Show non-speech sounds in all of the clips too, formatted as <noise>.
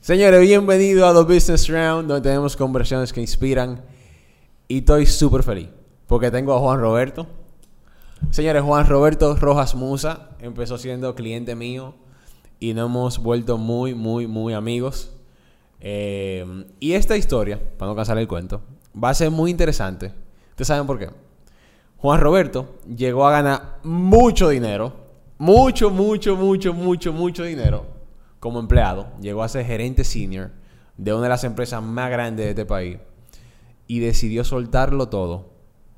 Señores, bienvenido a The Business Round, donde tenemos conversaciones que inspiran. Y estoy súper feliz, porque tengo a Juan Roberto. Señores, Juan Roberto Rojas Musa empezó siendo cliente mío y nos hemos vuelto muy, muy, muy amigos. Eh, y esta historia, para no cansar el cuento, va a ser muy interesante. ¿Ustedes saben por qué? Juan Roberto llegó a ganar mucho dinero, mucho, mucho, mucho, mucho, mucho dinero como empleado, llegó a ser gerente senior de una de las empresas más grandes de este país y decidió soltarlo todo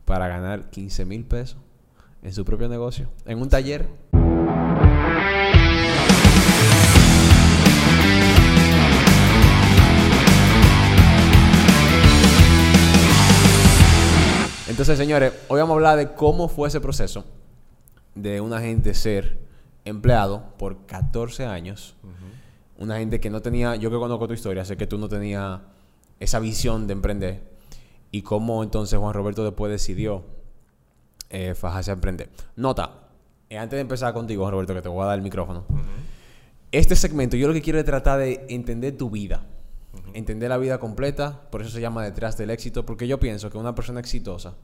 para ganar 15 mil pesos en su propio negocio, en un taller. Entonces, señores, hoy vamos a hablar de cómo fue ese proceso de una gente ser empleado por 14 años una gente que no tenía, yo que conozco tu historia, sé que tú no tenías esa visión de emprender y cómo entonces Juan Roberto después decidió eh, fajarse a emprender. Nota, eh, antes de empezar contigo, Juan Roberto, que te voy a dar el micrófono. Este segmento yo lo que quiero es tratar de entender tu vida, entender la vida completa, por eso se llama detrás del éxito, porque yo pienso que una persona exitosa,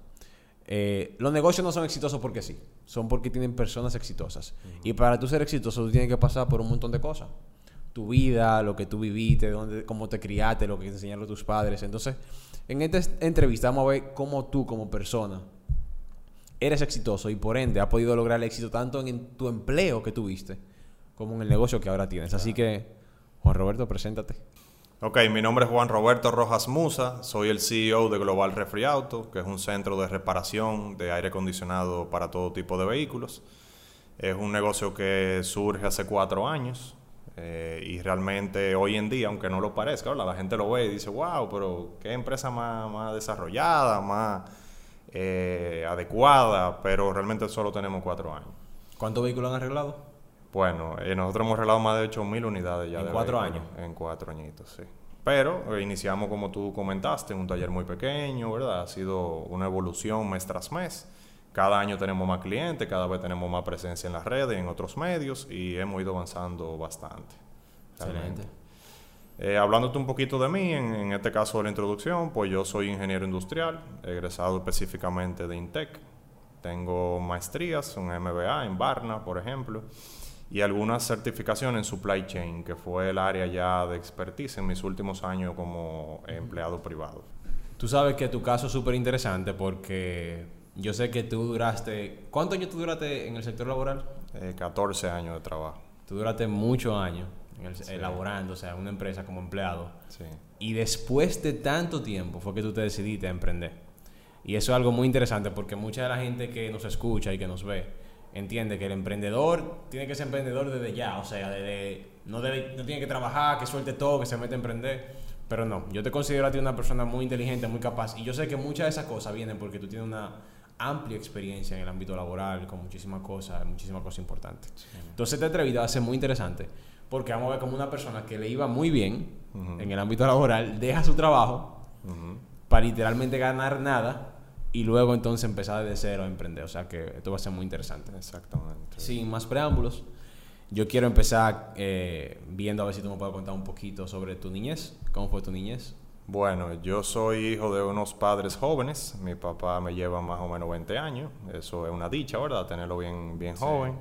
eh, los negocios no son exitosos porque sí, son porque tienen personas exitosas. Y para tú ser exitoso, tú tienes que pasar por un montón de cosas tu vida, lo que tú viviste, dónde, cómo te criaste, lo que te enseñaron tus padres. Entonces, en esta entrevista vamos a ver cómo tú como persona eres exitoso y por ende has podido lograr el éxito tanto en tu empleo que tuviste como en el negocio que ahora tienes. Así que, Juan Roberto, preséntate. Ok, mi nombre es Juan Roberto Rojas Musa, soy el CEO de Global Refri Auto, que es un centro de reparación de aire acondicionado para todo tipo de vehículos. Es un negocio que surge hace cuatro años. Eh, y realmente hoy en día, aunque no lo parezca, la gente lo ve y dice, wow, pero qué empresa más, desarrollada, más eh, adecuada, pero realmente solo tenemos cuatro años. ¿Cuántos vehículos han arreglado? Bueno, eh, nosotros hemos arreglado más de 8.000 unidades ya. ¿En cuatro años? En cuatro añitos, sí. Pero iniciamos, como tú comentaste, un taller muy pequeño, ¿verdad? Ha sido una evolución mes tras mes. Cada año tenemos más clientes, cada vez tenemos más presencia en las redes, en otros medios y hemos ido avanzando bastante. Excelente. Eh, hablándote un poquito de mí, en, este caso de la introducción, pues yo soy ingeniero industrial, egresado específicamente de INTEC. Tengo maestrías, un MBA en Barna, por ejemplo, y algunas certificaciones en supply chain, que fue el área ya de expertise en mis últimos años como empleado privado. Tú sabes que tu caso es súper interesante porque yo sé que tú duraste... ¿Cuántos años tú duraste en el sector laboral? 14 eh, años de trabajo. Tú duraste muchos años elaborando, o sea, una empresa como empleado. Sí. Y después de tanto tiempo fue que tú te decidiste a emprender. Y eso es algo muy interesante porque mucha de la gente que nos escucha y que nos ve entiende que el emprendedor tiene que ser emprendedor desde ya, o sea, desde, no, debe, no tiene que trabajar, que suelte todo, que se mete a emprender. Pero no, yo te considero a ti una persona muy inteligente, muy capaz. Y yo sé que muchas de esas cosas vienen porque tú tienes una amplia experiencia en el ámbito laboral, con muchísimas cosas, muchísimas cosas importantes. Entonces esta entrevista va a ser muy interesante, porque vamos a ver como una persona que le iba muy bien en el ámbito laboral, deja su trabajo para literalmente ganar nada y luego entonces empezar desde cero a emprender. O sea que esto va a ser muy interesante. Exactamente. Sin más preámbulos, yo quiero empezar eh, viendo a ver si tú me puedes contar un poquito sobre tu niñez. ¿Cómo fue tu niñez? Bueno, yo soy hijo de unos padres jóvenes. Mi papá me lleva más o menos 20 años. Eso es una dicha, ¿verdad? Tenerlo bien, bien joven.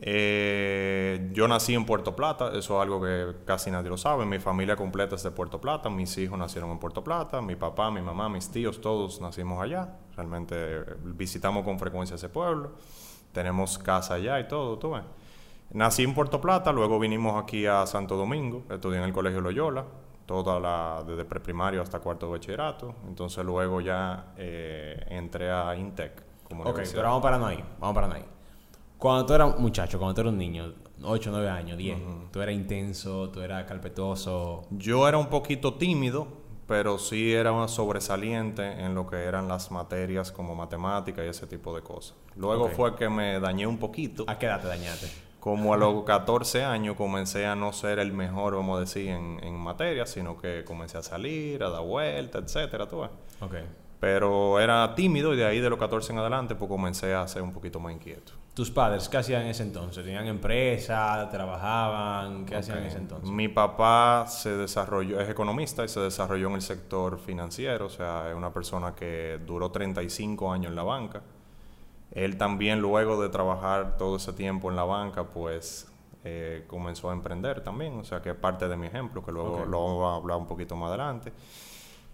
Eh, yo nací en Puerto Plata, eso es algo que casi nadie lo sabe. Mi familia completa es de Puerto Plata, mis hijos nacieron en Puerto Plata, mi papá, mi mamá, mis tíos, todos nacimos allá. Realmente eh, visitamos con frecuencia ese pueblo, tenemos casa allá y todo, tú ves. Nací en Puerto Plata, luego vinimos aquí a Santo Domingo, estudié en el Colegio Loyola, toda la, desde preprimario hasta cuarto de bachillerato. Entonces luego ya eh, entré a Intec. Como ok, pero vamos para ahí, vamos para ahí. Cuando tú eras muchacho, cuando tú eras un niño, 8, 9 años, 10, tú eras intenso, tú eras carpetoso. Yo era un poquito tímido, pero sí era sobresaliente en lo que eran las materias como matemática y ese tipo de cosas. Luego fue que me dañé un poquito. ¿A qué edad te dañaste? Como a los 14 años comencé a no ser el mejor, vamos a decir, en, en materia, sino que comencé a salir, a dar vueltas, etcétera, tú ves. Okay. Pero era tímido y de ahí de los 14 en adelante pues comencé a ser un poquito más inquieto. ¿Tus padres qué hacían en ese entonces? ¿Tenían empresa? ¿Trabajaban? ¿Qué hacían en ese entonces? Mi papá se desarrolló, es economista y se desarrolló en el sector financiero, o sea, es una persona que duró 35 años en la banca. Él también luego de trabajar todo ese tiempo en la banca, pues eh, comenzó a emprender también, o sea que es parte de mi ejemplo, que luego lo vamos a hablar un poquito más adelante.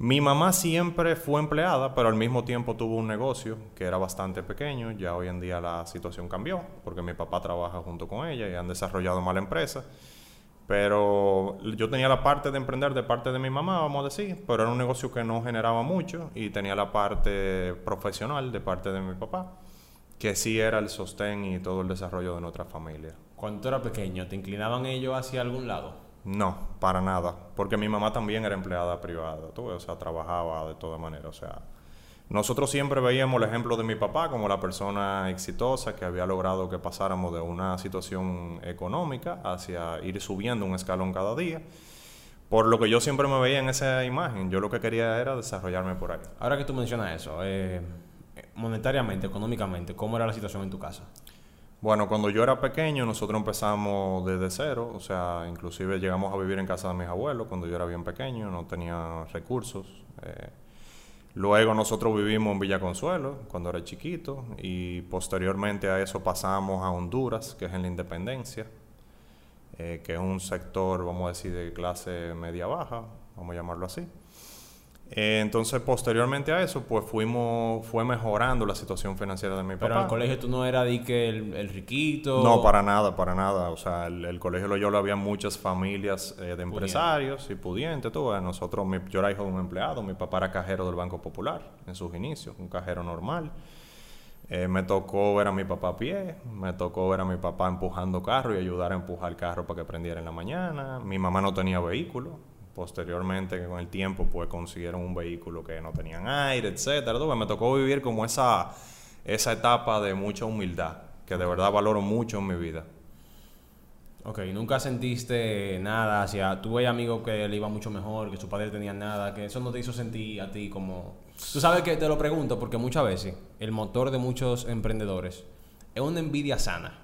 Mi mamá siempre fue empleada, pero al mismo tiempo tuvo un negocio que era bastante pequeño. Ya hoy en día la situación cambió, porque mi papá trabaja junto con ella y han desarrollado más la empresa. Pero yo tenía la parte de emprender de parte de mi mamá, vamos a decir, pero era un negocio que no generaba mucho y tenía la parte profesional de parte de mi papá, que sí era el sostén y todo el desarrollo de nuestra familia. Cuando tú eras pequeño, ¿te inclinaban ellos hacia algún lado? No, para nada, porque mi mamá también era empleada privada, ¿tú? o sea, trabajaba de toda manera, o sea, nosotros siempre veíamos el ejemplo de mi papá como la persona exitosa que había logrado que pasáramos de una situación económica hacia ir subiendo un escalón cada día. Por lo que yo siempre me veía en esa imagen, yo lo que quería era desarrollarme por ahí. Ahora que tú mencionas eso, eh, monetariamente, económicamente, ¿cómo era la situación en tu casa? Bueno, cuando yo era pequeño, nosotros empezamos desde cero, o sea, inclusive llegamos a vivir en casa de mis abuelos cuando yo era bien pequeño, no tenía recursos. Eh, luego nosotros vivimos en Villa Consuelo cuando era chiquito y posteriormente a eso pasamos a Honduras, que es en la Independencia, eh, que es un sector, vamos a decir, de clase media-baja, vamos a llamarlo así. Eh, entonces, posteriormente a eso, pues fuimos, fue mejorando la situación financiera de mi papá. Pero en el colegio tú no eras de que el, riquito. No, para nada, para nada. O sea, el, el colegio lo había muchas familias eh, de empresarios y pudientes. Tú, nosotros, mi, yo era hijo de un empleado, mi papá era cajero del Banco Popular en sus inicios, un cajero normal. Eh, me tocó ver a mi papá a pie, me tocó ver a mi papá empujando carro y ayudar a empujar el carro para que prendiera en la mañana. Mi mamá no tenía vehículo, posteriormente con el tiempo pues consiguieron un vehículo que no tenían aire, etcétera. Me tocó vivir como esa, esa etapa de mucha humildad, que de verdad valoro mucho en mi vida. Ok, ¿nunca sentiste nada hacia... Tuve amigos que le iba mucho mejor, que su padre tenía nada, que eso no te hizo sentir a ti como... Tú sabes que te lo pregunto porque muchas veces el motor de muchos emprendedores es una envidia sana.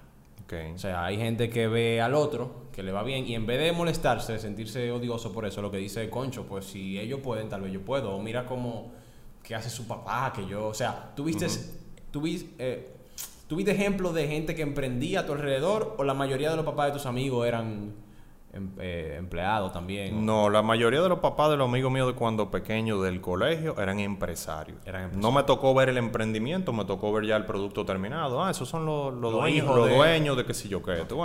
O sea, hay gente que ve al otro, que le va bien, y en vez de molestarse, de sentirse odioso por eso, lo que dice Concho, pues si ellos pueden, tal vez yo puedo. O mira cómo, qué hace su papá, que yo, o sea, ¿tuviste, eh, ¿tuviste ejemplos de gente que emprendía a tu alrededor o la mayoría de los papás de tus amigos eran empleado también. No, la mayoría de los papás de los amigos míos de cuando pequeños del colegio eran empresarios. No me tocó ver el emprendimiento, me tocó ver ya el producto terminado. Ah, esos son los, dueños, los dueños de qué sé yo qué. Tú,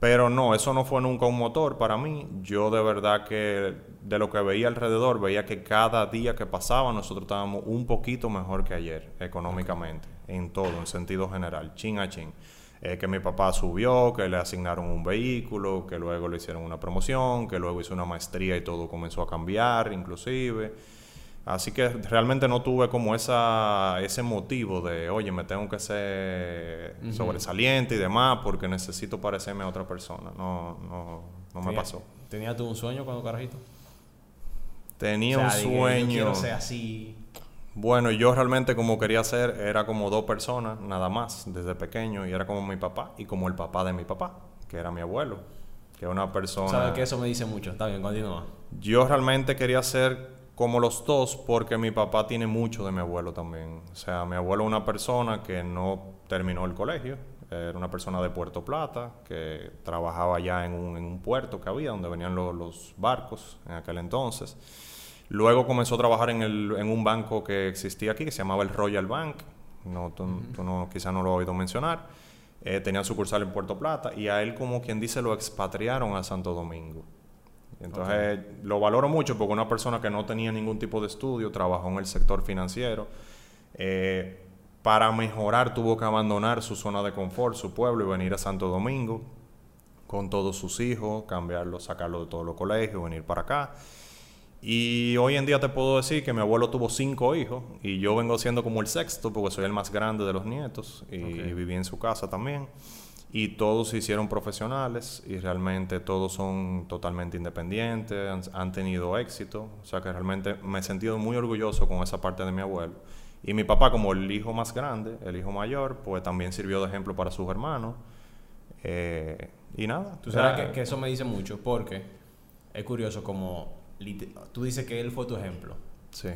Pero no, eso no fue nunca un motor para mí. Yo de verdad que de lo que veía alrededor, veía que cada día que pasaba nosotros estábamos un poquito mejor que ayer económicamente, en todo, en sentido general, chin a chin. Eh, que mi papá subió, que le asignaron un vehículo, que luego le hicieron una promoción, que luego hizo una maestría y todo comenzó a cambiar inclusive. Así que realmente no tuve como esa, ese motivo de, oye, me tengo que ser sobresaliente y demás porque necesito parecerme a otra persona. No, no, no me pasó. ¿Tenías tú un sueño cuando carajito? Tenía un sueño. quiero ser así. Bueno, yo realmente como quería ser, era como dos personas, nada más, desde pequeño, y era como mi papá y como el papá de mi papá, que era mi abuelo, que era una persona... ¿Sabes que eso me dice mucho? Está bien, continúa. Yo realmente quería ser como los dos porque mi papá tiene mucho de mi abuelo también. O sea, mi abuelo es una persona que no terminó el colegio, era una persona de Puerto Plata, que trabajaba allá en un, en un puerto que había, donde venían los barcos en aquel entonces. Luego comenzó a trabajar en, el, en un banco que existía aquí, que se llamaba el Royal Bank. No, tú, no, quizá no lo has oído mencionar. Eh, tenía sucursal en Puerto Plata y a él, como quien dice, lo expatriaron a Santo Domingo. Entonces, lo valoro mucho porque una persona que no tenía ningún tipo de estudio, trabajó en el sector financiero. Eh, para mejorar tuvo que abandonar su zona de confort, su pueblo, y venir a Santo Domingo con todos sus hijos, cambiarlo, sacarlo de todos los colegios, venir para acá. Y hoy en día te puedo decir que mi abuelo tuvo cinco hijos y yo vengo siendo como el sexto porque soy el más grande de los nietos y, viví en su casa también. y todos se hicieron profesionales y realmente todos son totalmente independientes, han, han, tenido éxito, o sea que realmente me he sentido muy orgulloso con esa parte de mi abuelo. Y mi papá como el hijo más grande, el hijo mayor, pues también sirvió de ejemplo para sus hermanos. Eh, y nada. Tú sabes que, que, eso me dice mucho porque es curioso como tú dices que él fue tu ejemplo.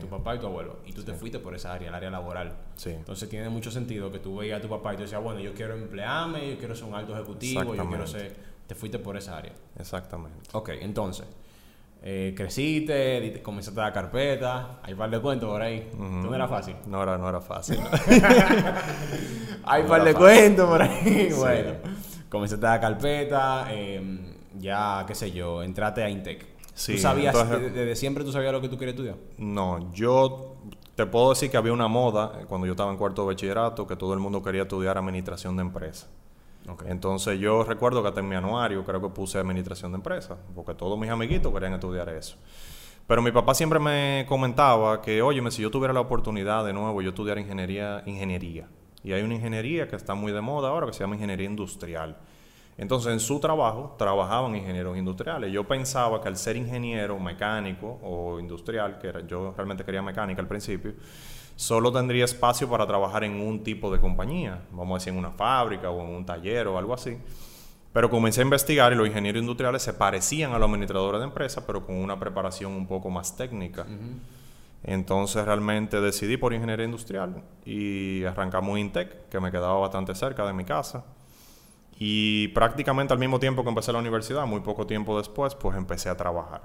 Tu papá y tu abuelo. Y tú te fuiste por esa área, el área laboral. Sí. Entonces tiene mucho sentido que tú veías a tu papá y tú decías, bueno, yo quiero emplearme, yo quiero ser un alto ejecutivo, yo quiero ser... Te fuiste por esa área. Exactamente. Ok, entonces, eh, creciste, comenzaste a dar carpeta, hay un par de cuentos por ahí. ¿No era fácil? No era, no era fácil. <laughs> <laughs> hay un par de cuentos por ahí. <laughs> Bueno, comenzaste a dar carpeta, em, ya, qué sé yo, entraste a Intec. ¿Tú sabías, desde, siempre tú sabías lo que tú querías estudiar? No, yo te puedo decir que había una moda eh, cuando yo estaba en cuarto de bachillerato que todo el mundo quería estudiar administración de empresas. Entonces yo recuerdo que hasta en mi anuario creo que puse administración de empresas, porque todos mis amiguitos querían estudiar eso. Pero mi papá siempre me comentaba que, oye, si yo tuviera la oportunidad de nuevo, yo estudiar ingeniería, ingeniería. Y hay una ingeniería que está muy de moda ahora que se llama ingeniería industrial. Entonces, en su trabajo trabajaban ingenieros industriales. Yo pensaba que al ser ingeniero mecánico o industrial, que yo realmente quería mecánica al principio, solo tendría espacio para trabajar en un tipo de compañía, vamos a decir en una fábrica o en un taller o algo así. Pero comencé a investigar y los ingenieros industriales se parecían a los administradores de empresas, pero con una preparación un poco más técnica. Entonces realmente decidí por ingeniería industrial y arrancamos Intec, que me quedaba bastante cerca de mi casa. Y prácticamente al mismo tiempo que empecé la universidad, muy poco tiempo después, pues empecé a trabajar.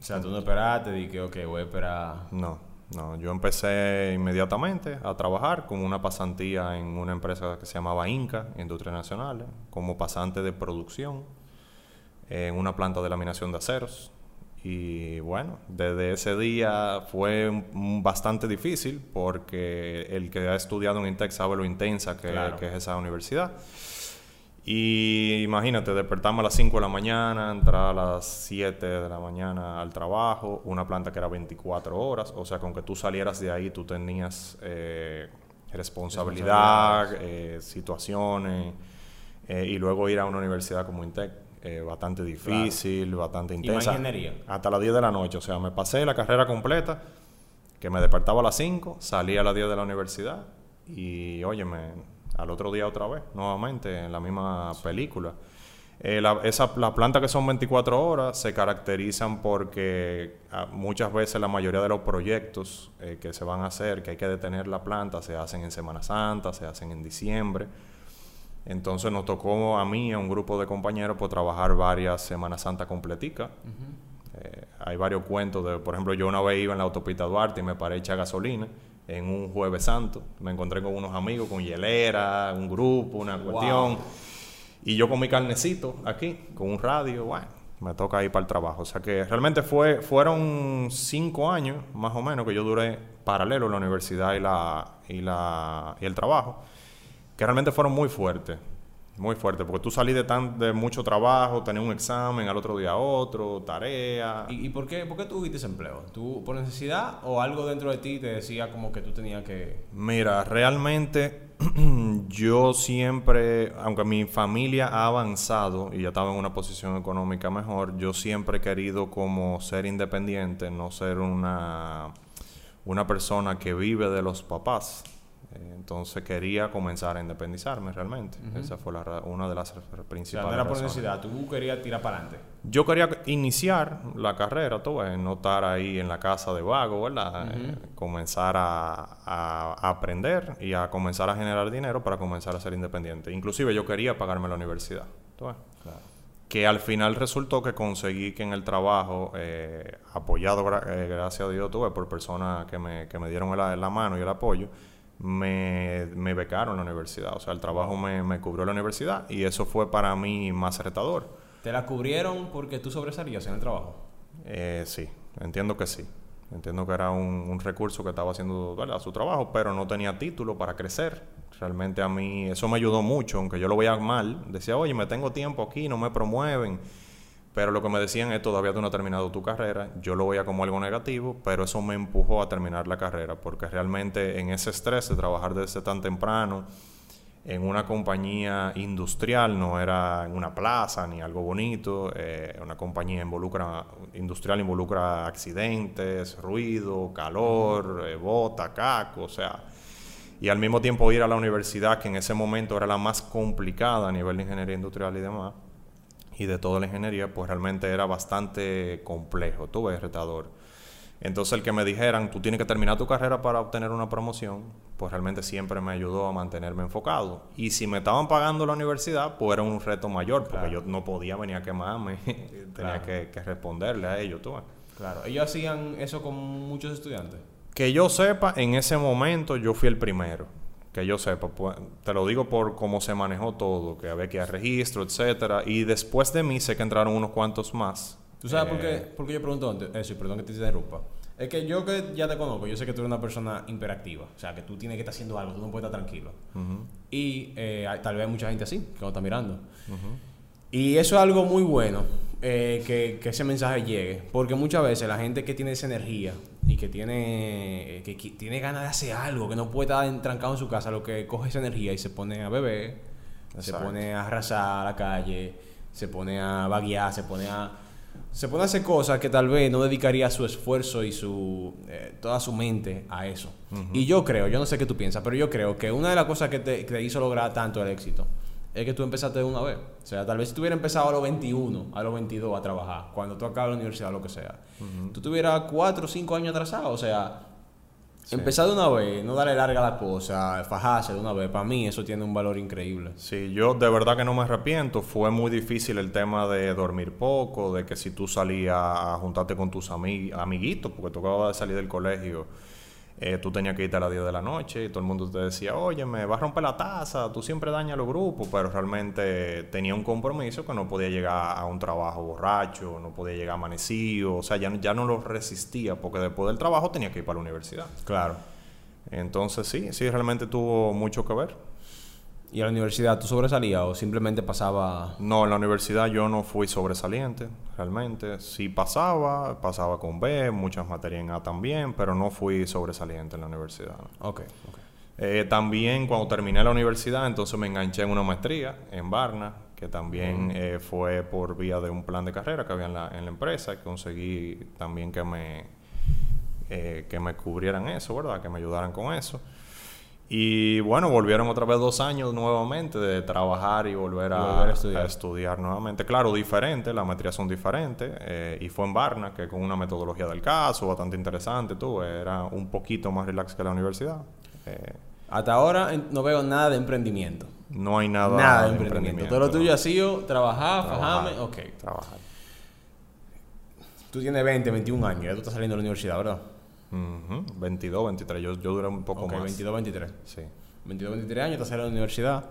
O sea, tú no esperaste, dije, ok, voy a esperar. No, no, yo empecé inmediatamente a trabajar con una pasantía en una empresa que se llamaba Inca, Industria Nacional, como pasante de producción en una planta de laminación de aceros. Y bueno, desde ese día fue bastante difícil porque el que ha estudiado en Intec sabe lo intensa que, que es esa universidad. Y imagínate, despertarme a las 5 de la mañana, entrar a las 7 de la mañana al trabajo, una planta que era 24 horas, o sea, con que tú salieras de ahí tú tenías eh, responsabilidad, eh, situaciones, eh, y luego ir a una universidad como Intec, bastante difícil, bastante intensa. ingeniería? Hasta las 10 de la noche, o sea, me pasé la carrera completa, que me despertaba a las 5, salía a las 10 de la universidad, y óyeme al otro día otra vez, nuevamente, en la misma película. Eh, la, esa, las plantas que son 24 horas se caracterizan porque ah, muchas veces la mayoría de los proyectos eh, que se van a hacer, que hay que detener la planta, se hacen en Semana Santa, se hacen en diciembre. Entonces nos tocó a mí, a un grupo de compañeros, por pues, trabajar varias Semanas Santa completica. Eh, hay varios cuentos de, por ejemplo, yo una vez iba en la autopista Duarte y me paré a gasolina en un jueves santo. Me encontré con unos amigos, con hielera, un grupo, una cuestión. Y yo con mi carnecito aquí, con un radio, bueno, me toca ir para el trabajo. O sea que realmente fue, fueron cinco años, más o menos, que yo duré paralelo la universidad y, la, y, la, y el trabajo, que realmente fueron muy fuertes. Muy fuerte, porque tú salí de, tan, de mucho trabajo, tenés un examen, al otro día otro, tarea. ¿Y, y por, qué, por qué tú ese empleo? ¿Tú por necesidad o algo dentro de ti te decía como que tú tenías que...? Mira, realmente <clears throat> yo siempre, aunque mi familia ha avanzado y ya estaba en una posición económica mejor, yo siempre he querido como ser independiente, no ser una, una persona que vive de los papás. Eh, entonces quería comenzar a independizarme realmente. Esa fue una de las principales. O sea, no era por necesidad, tú querías tirar para adelante. Yo quería iniciar la carrera, tú no estar ahí en la casa de vago, ¿verdad? Eh, comenzar a, aprender y a comenzar a generar dinero para comenzar a ser independiente. Inclusive yo quería pagarme la universidad, Que al final resultó que conseguí que en el trabajo, eh, apoyado, gracias a Dios, tuve por personas que me, que me dieron la mano y el apoyo, me, me, becaron en la universidad. O sea, el trabajo me, me, cubrió la universidad y eso fue para mí más retador. ¿Te la cubrieron porque tú sobresalías en el trabajo? Eh, sí, entiendo que sí. Entiendo que era un, recurso que estaba haciendo a su trabajo, pero no tenía título para crecer. Realmente a mí eso me ayudó mucho, aunque yo lo veía mal. Decía, oye, me tengo tiempo aquí, no me promueven. Pero lo que me decían es, todavía tú no has terminado tu carrera, yo lo veía como algo negativo, pero eso me empujó a terminar la carrera, porque realmente en ese estrés de trabajar desde tan temprano, en una compañía industrial, no era en una plaza ni algo bonito. Eh, una compañía involucra, industrial involucra accidentes, ruido, calor, eh, bota, caco, o sea. Y al mismo tiempo ir a la universidad, que en ese momento era la más complicada a nivel de ingeniería industrial y demás, y de toda la ingeniería, pues realmente era bastante complejo, tú ves, retador. Entonces el que me dijeran, tú tienes que terminar tu carrera para obtener una promoción, pues realmente siempre me ayudó a mantenerme enfocado. Y si me estaban pagando la universidad, pues era un reto mayor, porque yo no podía venir a quemarme, <laughs> tenía que, responderle a ellos. ¿tú? Claro, ellos hacían eso con muchos estudiantes. Que yo sepa, en ese momento yo fui el primero. Que yo sepa, pues, te lo digo por cómo se manejó todo, que había que ir a registro, etcétera. Y después de mí sé que entraron unos cuantos más ¿Tú sabes por, qué, eh, por qué yo pregunto eso? Y perdón que te interrumpa. Es que yo que ya te conozco, yo sé que tú eres una persona imperactiva. O sea, que tú tienes que estar haciendo algo, tú no puedes estar tranquilo. Y eh, tal vez hay mucha gente así, que no está mirando. Y eso es algo muy bueno, eh, que, que, ese mensaje llegue. Porque muchas veces la gente que tiene esa energía y que tiene, que, tiene ganas de hacer algo, que no puede estar trancado en su casa, lo que coge esa energía y se pone a beber, se pone a arrasar a la calle, se pone a vaguear, se pone a se pone a hacer cosas que tal vez no dedicaría su esfuerzo y su eh, toda su mente a eso. Y yo creo, yo no sé qué tú piensas, pero yo creo que una de las cosas que te, hizo lograr tanto el éxito es que tú empezaste de una vez. O sea, tal vez si tú hubieras empezado a los 21, a los 22 a trabajar, cuando tú acabas la universidad lo que sea, tú tuvieras 4 o 5 años atrasado. O sea, Empezar de una vez, no darle larga a la cosa, fajarse de una vez, para mí eso tiene un valor increíble. Sí, yo de verdad que no me arrepiento. Fue muy difícil el tema de dormir poco, de que si tú salías a juntarte con tus amiguitos, porque tocaba salir del colegio eh, tú tenías que irte a las 10 de la noche y todo el mundo te decía, oye, me vas a romper la taza, tú siempre dañas los grupos, pero realmente tenía un compromiso que no podía llegar a un trabajo borracho, no podía llegar amanecido, o sea, ya, ya no lo resistía porque después del trabajo tenía que ir para la universidad. Claro. Entonces sí, sí, realmente tuvo mucho que ver. ¿Y a la universidad tú sobresalías o simplemente pasaba...? No, en la universidad yo no fui sobresaliente, realmente. Sí pasaba, pasaba con B, muchas materias en A también, pero no fui sobresaliente en la universidad. Ok, eh, también cuando terminé la universidad, entonces me enganché en una maestría en Barna, que también eh, fue por vía de un plan de carrera que había en la, en la empresa, y conseguí también que me, eh, que me cubrieran eso, ¿verdad? Que me ayudaran con eso. Y bueno, volvieron otra vez dos años nuevamente de trabajar y volver a, estudiar. nuevamente. Claro, diferente, las maestrías son diferentes. Eh, y fue en Barna, que con una metodología del caso bastante interesante, tú, era un poquito más relax que la universidad. Eh, Hasta ahora no veo nada de emprendimiento. No hay nada, nada de, emprendimiento. Todo lo tuyo ha sido trabajar, fajarme, ok. Trabajar. Tú tienes 20, 21 años, ya tú estás saliendo de la universidad, ¿verdad? 22, 23. Yo, yo duré un poco más. 22, 23. Sí. 22, 23 años, estás en la universidad.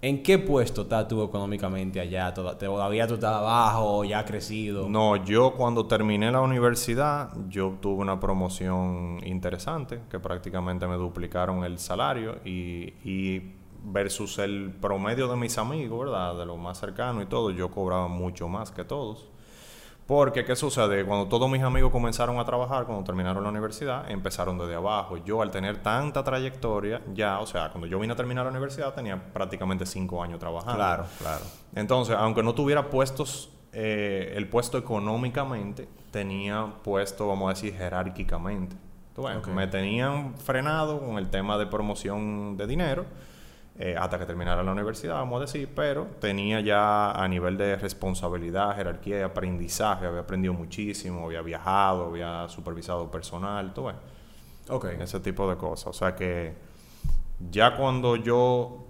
¿En qué puesto estás tú económicamente allá? ¿Todavía tú estás abajo? ¿Ya has crecido? No, yo cuando terminé la universidad, yo tuve una promoción interesante, que prácticamente me duplicaron el salario y, y versus el promedio de mis amigos, ¿verdad? De lo más cercano y todo, yo cobraba mucho más que todos. Porque, ¿qué sucede? Cuando todos mis amigos comenzaron a trabajar, cuando terminaron la universidad, empezaron desde abajo. Yo, al tener tanta trayectoria, ya, o sea, cuando yo vine a terminar la universidad, tenía prácticamente cinco años trabajando. Claro, claro. Entonces, aunque no tuviera puestos, eh, el puesto económicamente, tenía puesto, vamos a decir, jerárquicamente. Me tenían frenado con el tema de promoción de dinero eh, hasta que terminara la universidad, vamos a decir, pero tenía ya a nivel de responsabilidad, jerarquía y aprendizaje, había aprendido muchísimo, había viajado, había supervisado personal, todo Ok. Ese tipo de cosas. O sea que ya cuando yo,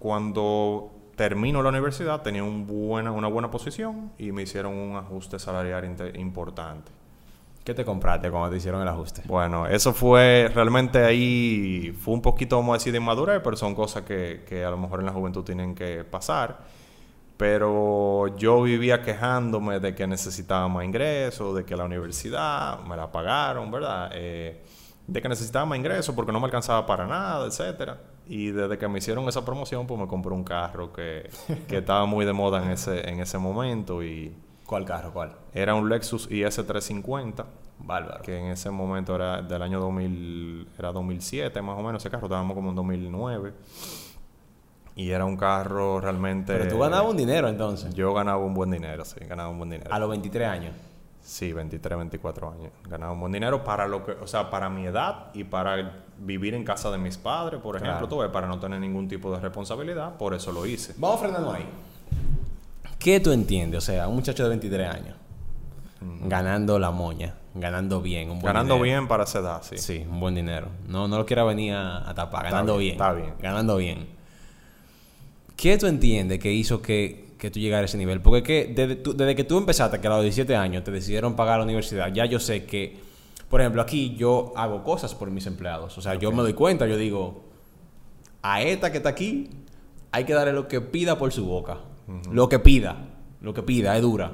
cuando termino la universidad, tenía un buena, una buena posición y me hicieron un ajuste salarial importante. ¿Qué te compraste cuando te hicieron el ajuste? Bueno, eso fue realmente ahí, fue un poquito, vamos a decir, de inmadurez, pero son cosas que, que a lo mejor en la juventud tienen que pasar. Pero yo vivía quejándome de que necesitaba más ingresos, de que la universidad me la pagaron, ¿verdad? Eh, de que necesitaba más ingresos porque no me alcanzaba para nada, etcétera. Y desde que me hicieron esa promoción, pues me compré un carro que, que estaba muy de moda en ese, en ese momento y ¿Cuál carro? ¿Cuál? Era un Lexus IS350. Bárbaro. Que en ese momento era del año 2000, era 2007 más o menos ese carro, estábamos como en 2009. Y era un carro realmente... Pero tú ganabas un dinero entonces. Yo ganaba un buen dinero, sí, ganaba un buen dinero. A los 23 años. Sí, 23, 24 años. Ganaba un buen dinero para lo que, o sea, para mi edad y para vivir en casa de mis padres, por ejemplo, Claro. tú ves, para no tener ningún tipo de responsabilidad, por eso lo hice. Vamos frenando ahí. ¿Qué tú entiendes? O sea, un muchacho de 23 años. Ganando la moña. Ganando bien. Un buen Ganando dinero. bien para esa edad, sí. Sí, un buen dinero. No, no lo quiera venir a, a tapar. Ganando bien, bien, está bien. Ganando bien. ¿Qué tú entiendes que hizo que, que tú llegaras a ese nivel? Porque que desde, tú- desde que tú empezaste, que a los 17 años te decidieron pagar la universidad, ya yo sé que, por ejemplo, aquí yo hago cosas por mis empleados. O sea, yo me doy cuenta, yo digo, a esta que está aquí, hay que darle lo que pida por su boca. Lo que pida. Lo que pida, es dura.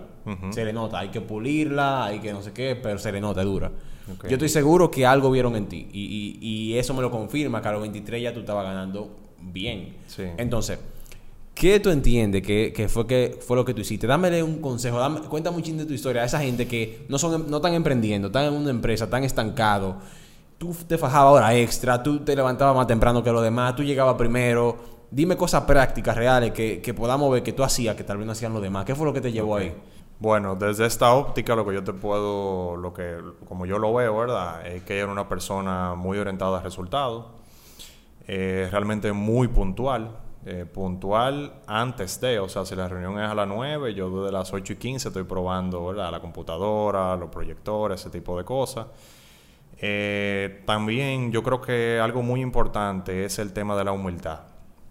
Se le nota. Hay que pulirla, hay que no sé qué, pero se le nota, es dura. Yo estoy seguro que algo vieron en ti. Y, y- y eso me lo confirma, que a los 23 ya tú estabas ganando bien. Sí. Entonces, ¿qué tú entiendes que, que fue, que fue lo que tú hiciste? Dámele un consejo, dame, cuéntame un chin de tu historia a esa gente que no, son, no están emprendiendo, están en una empresa, están estancados. Tú te fajabas hora extra, tú te levantabas más temprano que los demás, tú llegabas primero. Dime cosas prácticas, reales, que, que podamos ver que tú hacías, que tal vez no hacían los demás. ¿Qué fue lo que te llevó ahí? Bueno, desde esta óptica lo que yo te puedo, lo que, como yo lo veo, ¿verdad? Es que era una persona muy orientada a resultados, eh, realmente muy puntual, eh, puntual antes de, o sea, si la reunión es a las 9, yo desde las 8 y 15 estoy probando, ¿verdad? La computadora, los proyectores, ese tipo de cosas. Eh, también yo creo que algo muy importante es el tema de la humildad.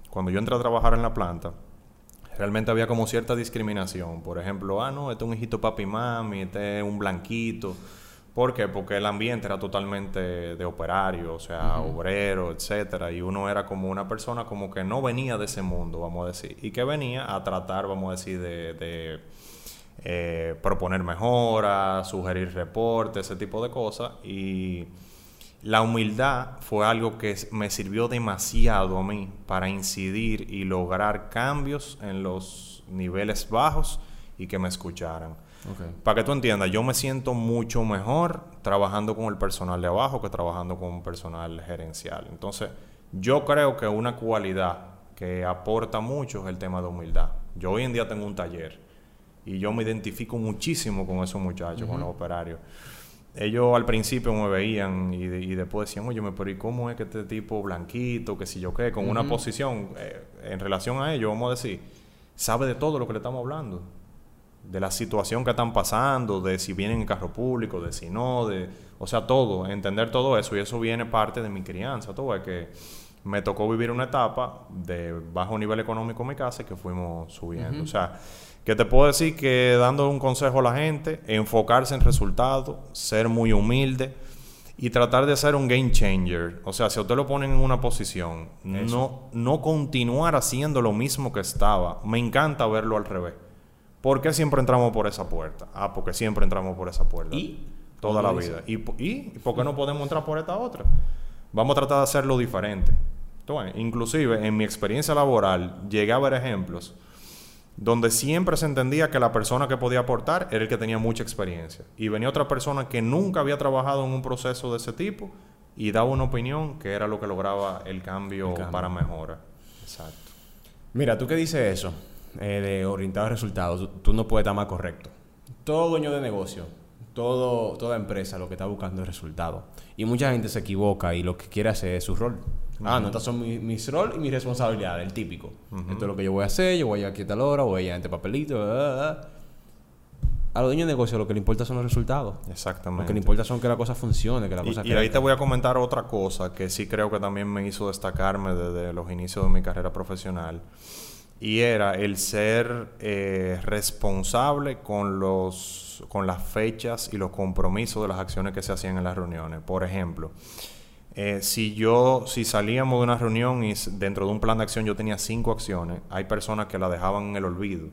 Cuando yo entré a trabajar en la planta, realmente había como cierta discriminación. Por ejemplo, ah, no, este es un hijito papi mami, este es un blanquito. ¿Por qué? Porque el ambiente era totalmente de operario, o sea, obrero, etcétera, y uno era como una persona como que no venía de ese mundo, vamos a decir, y que venía a tratar, vamos a decir, de, de, eh, proponer mejoras, sugerir reportes, ese tipo de cosas, y la humildad fue algo que me sirvió demasiado a mí para incidir y lograr cambios en los niveles bajos y que me escucharan. Para que tú entiendas, yo me siento mucho mejor trabajando con el personal de abajo que trabajando con personal gerencial. Entonces, yo creo que una cualidad que aporta mucho es el tema de humildad. Yo hoy en día tengo un taller y yo me identifico muchísimo con esos muchachos, con los operarios. Ellos al principio me veían y, de- y después decían, oye, pero ¿y cómo es que este tipo blanquito, que si yo qué, con una posición eh, en relación a ellos, vamos a decir, sabe de todo lo que le estamos hablando? de la situación que están pasando, de si vienen en carro público, de si no, de, o sea, todo, entender todo eso y eso viene parte de mi crianza, todo es que me tocó vivir una etapa de bajo nivel económico en mi casa y que fuimos subiendo. O sea, que te puedo decir que dando un consejo a la gente, enfocarse en resultados, ser muy humilde y tratar de ser un game changer. O sea, si a usted lo ponen en una posición, no, no continuar haciendo lo mismo que estaba. Me encanta verlo al revés. ¿Por qué siempre entramos por esa puerta? Ah, porque siempre entramos por esa puerta. ¿Y? Toda la ¿Cómo vida. ¿Y, ¿Y por qué no podemos entrar por esta otra? Vamos a tratar de hacerlo diferente. Entonces, inclusive, en mi experiencia laboral, llegué a ver ejemplos donde siempre se entendía que la persona que podía aportar era el que tenía mucha experiencia. Y venía otra persona que nunca había trabajado en un proceso de ese tipo y daba una opinión que era lo que lograba el cambio, El cambio. para mejora. Exacto. Mira, tú que dices eso, eh, de orientado a resultados, tú, tú no puedes estar más correcto. Todo dueño de negocio, todo, toda empresa lo que está buscando es resultado. Y mucha gente se equivoca y lo que quiere hacer es su rol. Ah, no, estas son mi- mis rol y mis responsabilidades, el típico. Esto es lo que yo voy a hacer, yo voy a llegar aquí a tal hora, voy a llegar este papelito. ah, ah. A los dueños de negocio lo que le importa son los resultados. Exactamente. Lo que le importa son que la cosa funcione, que la Y, cosa y ahí te voy a comentar otra cosa que sí creo que también me hizo destacarme desde los inicios de mi carrera profesional. Y era el ser eh, responsable con, los, con las fechas y los compromisos de las acciones que se hacían en las reuniones. Por ejemplo, eh, si yo, si salíamos de una reunión y dentro de un plan de acción yo tenía cinco acciones, hay personas que la dejaban en el olvido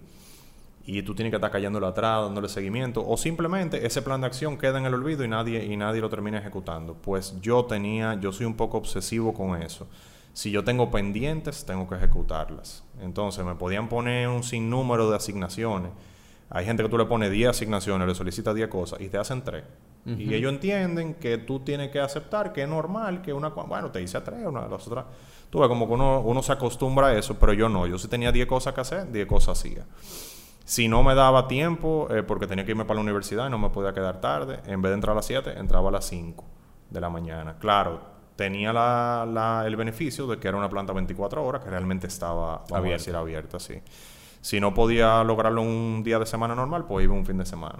y tú tienes que estar cayéndole atrás, dándole seguimiento, o simplemente ese plan de acción queda en el olvido y nadie, y nadie lo termina ejecutando. Pues yo tenía, yo soy un poco obsesivo con eso. Si yo tengo pendientes, tengo que ejecutarlas. Entonces me podían poner un sinnúmero de asignaciones. Hay gente que tú le pones 10 asignaciones, le solicitas 10 cosas y te hacen 3. Y ellos entienden que tú tienes que aceptar que es normal que una... Bueno, te hice tres, una de las otras... Tú ves como que uno, uno se acostumbra a eso, pero yo no. Yo si tenía 10 cosas que hacer, 10 cosas hacía. Si no me daba tiempo, eh, porque tenía que irme para la universidad y no me podía quedar tarde, en vez de entrar a las 7, entraba a las 5 de la mañana. Claro, tenía la, la, el beneficio de que era una planta 24 horas que realmente estaba, vamos abierta. a decir, abierta, sí. Si no podía lograrlo un día de semana normal, pues iba un fin de semana.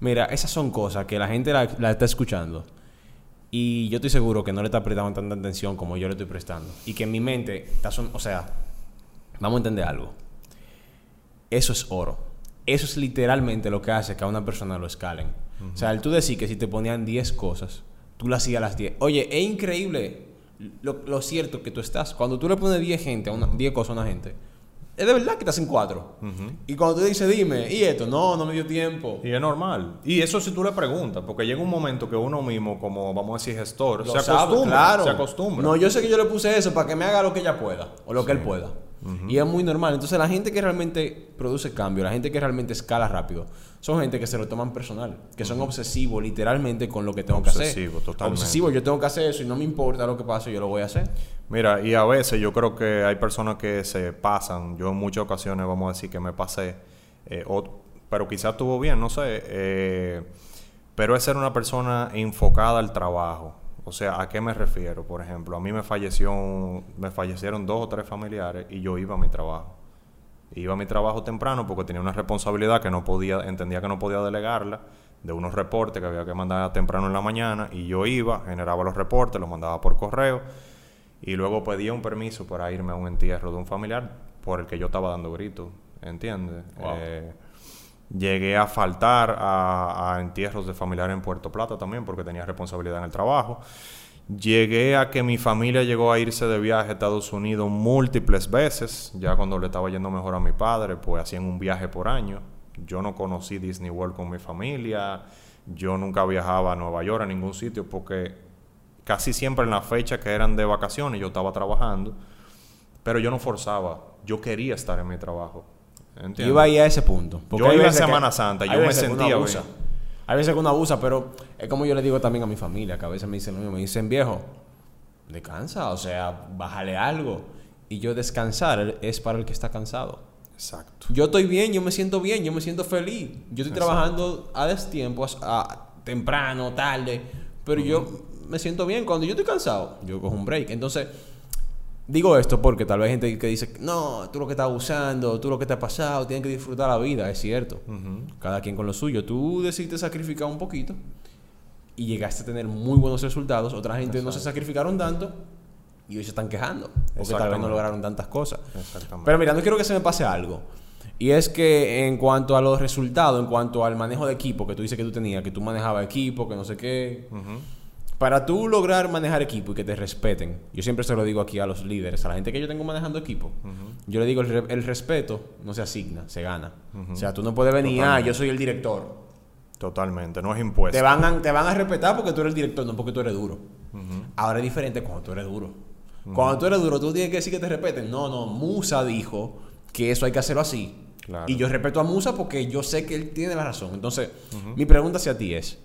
Mira, esas son cosas que la gente la, está escuchando. Y yo estoy seguro que no le está prestando tanta atención como yo le estoy prestando. Y que en mi mente está son, o sea, vamos a entender algo. Eso es oro. Eso es literalmente lo que hace que a una persona lo escalen. O sea, tú decir que si te ponían 10 cosas, tú las hacías las 10. Oye, es increíble lo, lo, cierto que tú estás. Cuando tú le pones 10 gente a una, 10 cosas a una gente, es de verdad que te hacen cuatro. Y cuando tú dices, dime, ¿y esto? No, no me dio tiempo. Y es normal. Y eso si tú le preguntas, porque llega un momento que uno mismo, como vamos a decir gestor, se acostumbra. Claro. Se acostumbra. No, yo sé que yo le puse eso para que me haga lo que ella pueda, o lo que él pueda. Y es muy normal. Entonces, la gente que realmente produce cambio, la gente que realmente escala rápido, son gente que se lo toman personal, que son obsesivos literalmente con lo que tengo que hacer. Obsesivo, totalmente. Obsesivo, yo tengo que hacer eso y no me importa lo que pase, yo lo voy a hacer. Mira, y a veces yo creo que hay personas que se pasan. Yo en muchas ocasiones, vamos a decir que me pasé, eh, pero quizás estuvo bien, no sé. Eh, pero es ser una persona enfocada al trabajo. O sea, ¿a qué me refiero? Por ejemplo, a mí me falleció, me fallecieron dos o tres familiares y yo iba a mi trabajo. Iba a mi trabajo temprano porque tenía una responsabilidad que no podía, entendía que no podía delegarla, de unos reportes que había que mandar temprano en la mañana y yo iba, generaba los reportes, los mandaba por correo y luego pedía un permiso para irme a un entierro de un familiar por el que yo estaba dando gritos, ¿entiendes? Eh, Llegué a faltar a, entierros de familiares en Puerto Plata también porque tenía responsabilidad en el trabajo. Llegué a que mi familia llegó a irse de viaje a Estados Unidos múltiples veces, ya cuando le estaba yendo mejor a mi padre, pues hacían un viaje por año. Yo no conocí Disney World con mi familia, yo nunca viajaba a Nueva York, a ningún sitio, porque casi siempre en las fechas que eran de vacaciones yo estaba trabajando, pero yo no forzaba, yo quería estar en mi trabajo. Yo iba ahí a ese punto. Porque yo iba en Semana Santa, yo me sentía bien. Hay veces que uno abusa, pero es como yo le digo también a mi familia, que a veces me dicen lo mismo, me dicen, viejo, descansa, o sea, bájale algo. Y yo descansar es para el que está cansado. Exacto. Yo estoy bien, yo me siento bien, yo me siento feliz. Yo estoy trabajando a destiempo, a, temprano, tarde, pero yo me siento bien. Cuando yo estoy cansado, yo cojo un break. Entonces, Digo esto porque tal vez hay gente que dice, no, tú lo que estás abusando, tú lo que te ha pasado, tienes que disfrutar la vida, es cierto. Cada quien con lo suyo. Tú decidiste sacrificar un poquito y llegaste a tener muy buenos resultados. Otra gente no se sacrificaron tanto y hoy se están quejando porque tal vez no lograron tantas cosas. Pero mira, no quiero que se me pase algo. Y es que en cuanto a los resultados, en cuanto al manejo de equipo que tú dices que tú tenías, que tú manejabas equipo, que no sé qué. Para tú lograr manejar equipo y que te respeten, yo siempre se lo digo aquí a los líderes, a la gente que yo tengo manejando equipo, yo le digo, el, respeto no se asigna, se gana. O sea, tú no puedes venir, ah, yo soy el director. Totalmente, no es impuesto. Te van, a, te van a respetar porque tú eres el director, no porque tú eres duro. Ahora es diferente cuando tú eres duro. Cuando tú eres duro, tú tienes que decir que te respeten. No, no, Musa dijo que eso hay que hacerlo así. Y yo respeto a Musa porque yo sé que él tiene la razón. Entonces, mi pregunta hacia ti es,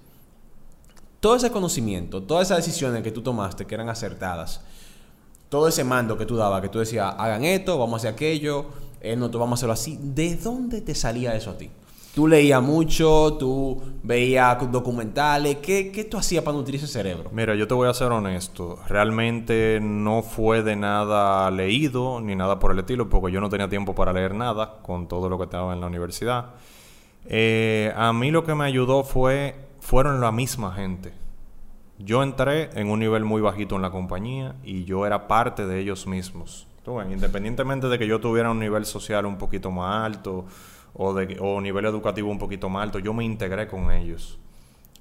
todo ese conocimiento, todas esas decisiones que tú tomaste que eran acertadas, todo ese mando que tú dabas, que tú decías, hagan esto, vamos a hacer aquello, eh, no, vamos a hacerlo así, ¿de dónde te salía eso a ti? Tú leías mucho, tú veías documentales, ¿qué, qué tú hacías para nutrir ese cerebro? Mira, yo te voy a ser honesto, realmente no fue de nada leído ni nada por el estilo, porque yo no tenía tiempo para leer nada con todo lo que estaba en la universidad. Eh, a mí lo que me ayudó fue fueron la misma gente. Yo entré en un nivel muy bajito en la compañía y yo era parte de ellos mismos. independientemente de que yo tuviera un nivel social un poquito más alto o, de, o nivel educativo un poquito más alto, yo me integré con ellos.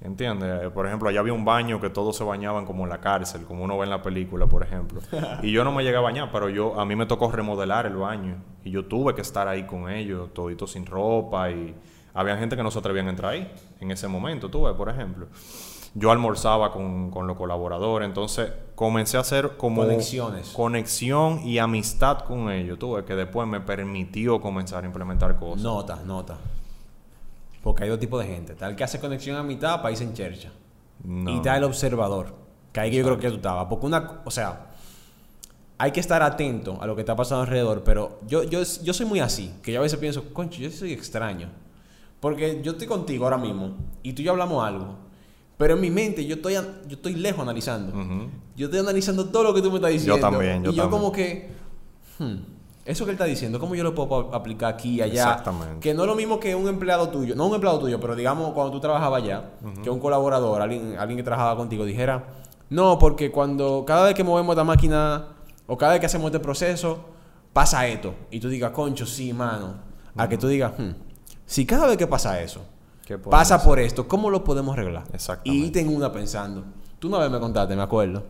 ¿Entiendes? Por ejemplo, allá había un baño que todos se bañaban como en la cárcel, como uno ve en la película, por ejemplo. <laughs> y yo no me llegué a bañar, pero yo a mí me tocó remodelar el baño. Y yo tuve que estar ahí con ellos, todito sin ropa y había gente que no se atrevían a entrar ahí en ese momento, tú ves, por ejemplo. Yo almorzaba con, los colaboradores, entonces comencé a hacer como conexiones. conexión y amistad con ellos, tú ves, que después me permitió comenzar a implementar cosas. Nota, nota. Porque hay dos tipos de gente. Tal que hace conexión a mitad irse en chercha. No. y está el observador. Que ahí que yo creo que tú estabas. Porque una, o sea, hay que estar atento a lo que está pasando alrededor, pero yo, yo, yo soy muy así, que yo a veces pienso, concho, yo soy extraño. Porque yo estoy contigo ahora mismo y tú y yo hablamos algo, pero en mi mente yo estoy, yo estoy lejos analizando. Yo estoy analizando todo lo que tú me estás diciendo. también, yo Y yo también. como que, hmm, eso que él está diciendo, ¿cómo yo lo puedo aplicar aquí y allá? Exactamente. Que no es lo mismo que un empleado tuyo, no un empleado tuyo, pero digamos cuando tú trabajabas allá, que un colaborador, alguien, alguien que trabajaba contigo, dijera, no, porque cuando cada vez que movemos esta máquina o cada vez que hacemos este proceso, pasa esto. Y tú digas, concho, sí, mano. A que tú digas, hmm, si cada vez que pasa eso, ¿Qué podemos pasa hacer? por esto, ¿cómo lo podemos arreglar? Exactamente. Y tengo una pensando. Tú una vez me contaste, me acuerdo,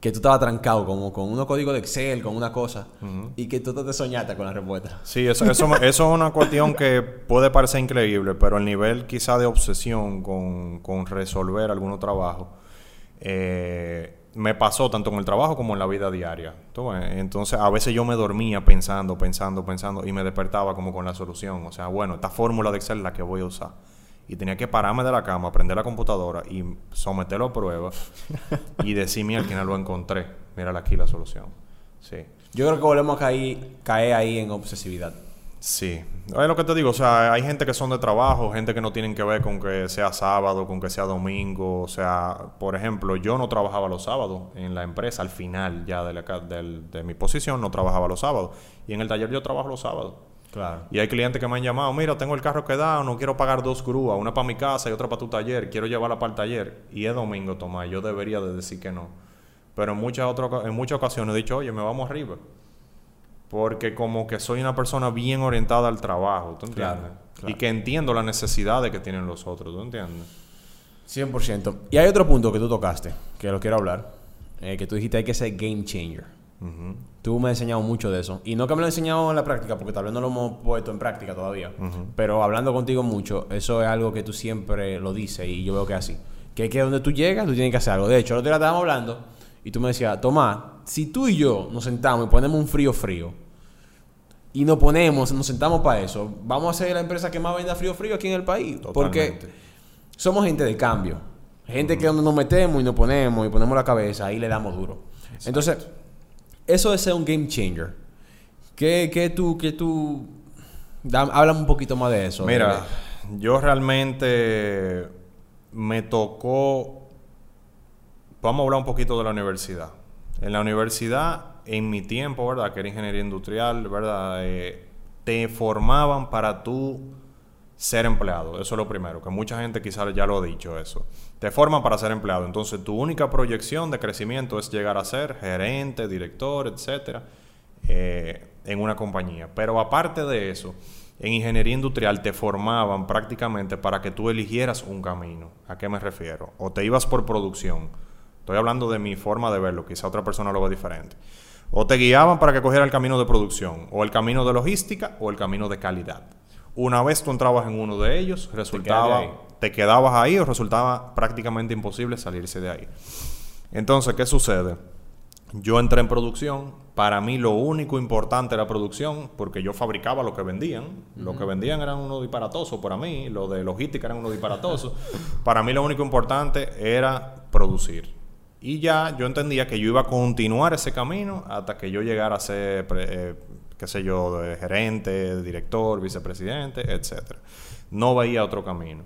que tú estabas trancado como con unos códigos de Excel, con una cosa, y que tú te soñaste con la respuesta. Sí, eso, <laughs> eso es una cuestión que puede parecer increíble, pero el nivel quizá de obsesión con, con resolver algunos trabajos eh, me pasó tanto en el trabajo como en la vida diaria. Entonces, a veces yo me dormía pensando, pensando, pensando y me despertaba como con la solución. O sea, bueno, esta fórmula de Excel es la que voy a usar. Y tenía que pararme de la cama, prender la computadora y someterlo a prueba y decirme al final lo encontré. Mira aquí la solución. Sí. Yo creo que volvemos a caer, caer ahí en obsesividad. Sí, es lo que te digo, o sea, hay gente que son de trabajo, gente que no tienen que ver con que sea sábado, con que sea domingo, o sea, por ejemplo, yo no trabajaba los sábados en la empresa, al final ya de, la del- de mi posición no trabajaba los sábados, y en el taller yo trabajo los sábados. Claro. Y hay clientes que me han llamado, mira, tengo el carro quedado, no quiero pagar dos grúas, una para mi casa y otra para tu taller, quiero llevarla para el taller, y es domingo, Tomás, yo debería de decir que no. Pero en muchas, otras, en muchas ocasiones he dicho, oye, me vamos arriba. Porque como que soy una persona bien orientada al trabajo, ¿tú entiendes? Claro, claro. Y que entiendo las necesidades que tienen los otros, ¿tú entiendes? 100%. Y hay otro punto que tú tocaste, que lo quiero hablar, eh, que tú dijiste hay que ser game changer. Tú me has enseñado mucho de eso. Y no que me lo he enseñado en la práctica, porque tal vez no lo hemos puesto en práctica todavía. Pero hablando contigo mucho, eso es algo que tú siempre lo dices y yo veo que es así. Que es que donde tú llegas, tú tienes que hacer algo. De hecho, el otro día estábamos hablando y tú me decías, Tomás, si tú y yo nos sentamos y ponemos un frío frío y nos ponemos, nos sentamos para eso, vamos a ser la empresa que más venda frío frío aquí en el país. Porque somos gente de cambio. Gente que donde nos metemos y nos ponemos y ponemos la cabeza, ahí le damos duro. Entonces, eso es ser un game changer. ¿Qué, qué tú, qué tú... Háblame un poquito más de eso. Mira, yo realmente me tocó. Vamos a hablar un poquito de la universidad. En la universidad, en mi tiempo, ¿verdad? Que era ingeniería industrial, ¿verdad? Eh, te formaban para tú ser empleado. Eso es lo primero, que mucha gente quizás ya lo ha dicho eso. Te forman para ser empleado. Entonces, tu única proyección de crecimiento es llegar a ser gerente, director, etcétera, eh, en una compañía. Pero aparte de eso, en ingeniería industrial te formaban prácticamente para que tú eligieras un camino. ¿A qué me refiero? O te ibas por producción. Estoy hablando de mi forma de verlo, quizá otra persona lo ve diferente. O te guiaban para que cogiera el camino de producción, o el camino de logística, o el camino de calidad. Una vez tú entrabas en uno de ellos, resultaba, te quedabas ahí o resultaba prácticamente imposible salirse de ahí. Entonces, ¿qué sucede? Yo entré en producción. Para mí lo único importante era producción, porque yo fabricaba lo que vendían. Lo que vendían eran unos disparatosos para mí, lo de logística eran unos disparatosos. para mí lo único importante era producir. Y ya yo entendía que yo iba a continuar ese camino hasta que yo llegara a ser, eh, qué sé yo, gerente, director, vicepresidente, etcétera. No veía otro camino.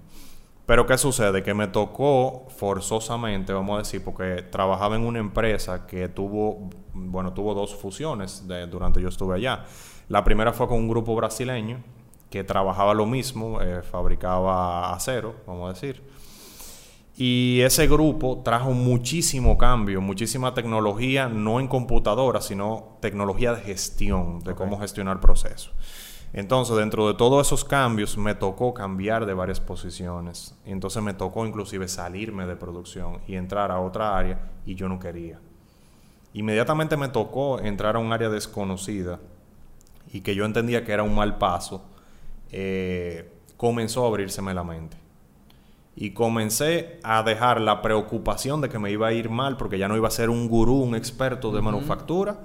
Pero ¿qué sucede? Que me tocó forzosamente, vamos a decir, porque trabajaba en una empresa que tuvo, bueno, tuvo dos fusiones de- durante yo estuve allá. La primera fue con un grupo brasileño que trabajaba lo mismo, eh, fabricaba acero, vamos a decir. Y ese grupo trajo muchísimo cambio, muchísima tecnología, no en computadora, sino tecnología de gestión, de cómo gestionar procesos. Entonces, dentro de todos esos cambios, me tocó cambiar de varias posiciones. Entonces, me tocó inclusive salirme de producción y entrar a otra área y yo no quería. Inmediatamente me tocó entrar a un área desconocida y que yo entendía que era un mal paso, eh, comenzó a abrírseme la mente. Y comencé a dejar la preocupación de que me iba a ir mal porque ya no iba a ser un gurú, un experto de manufactura,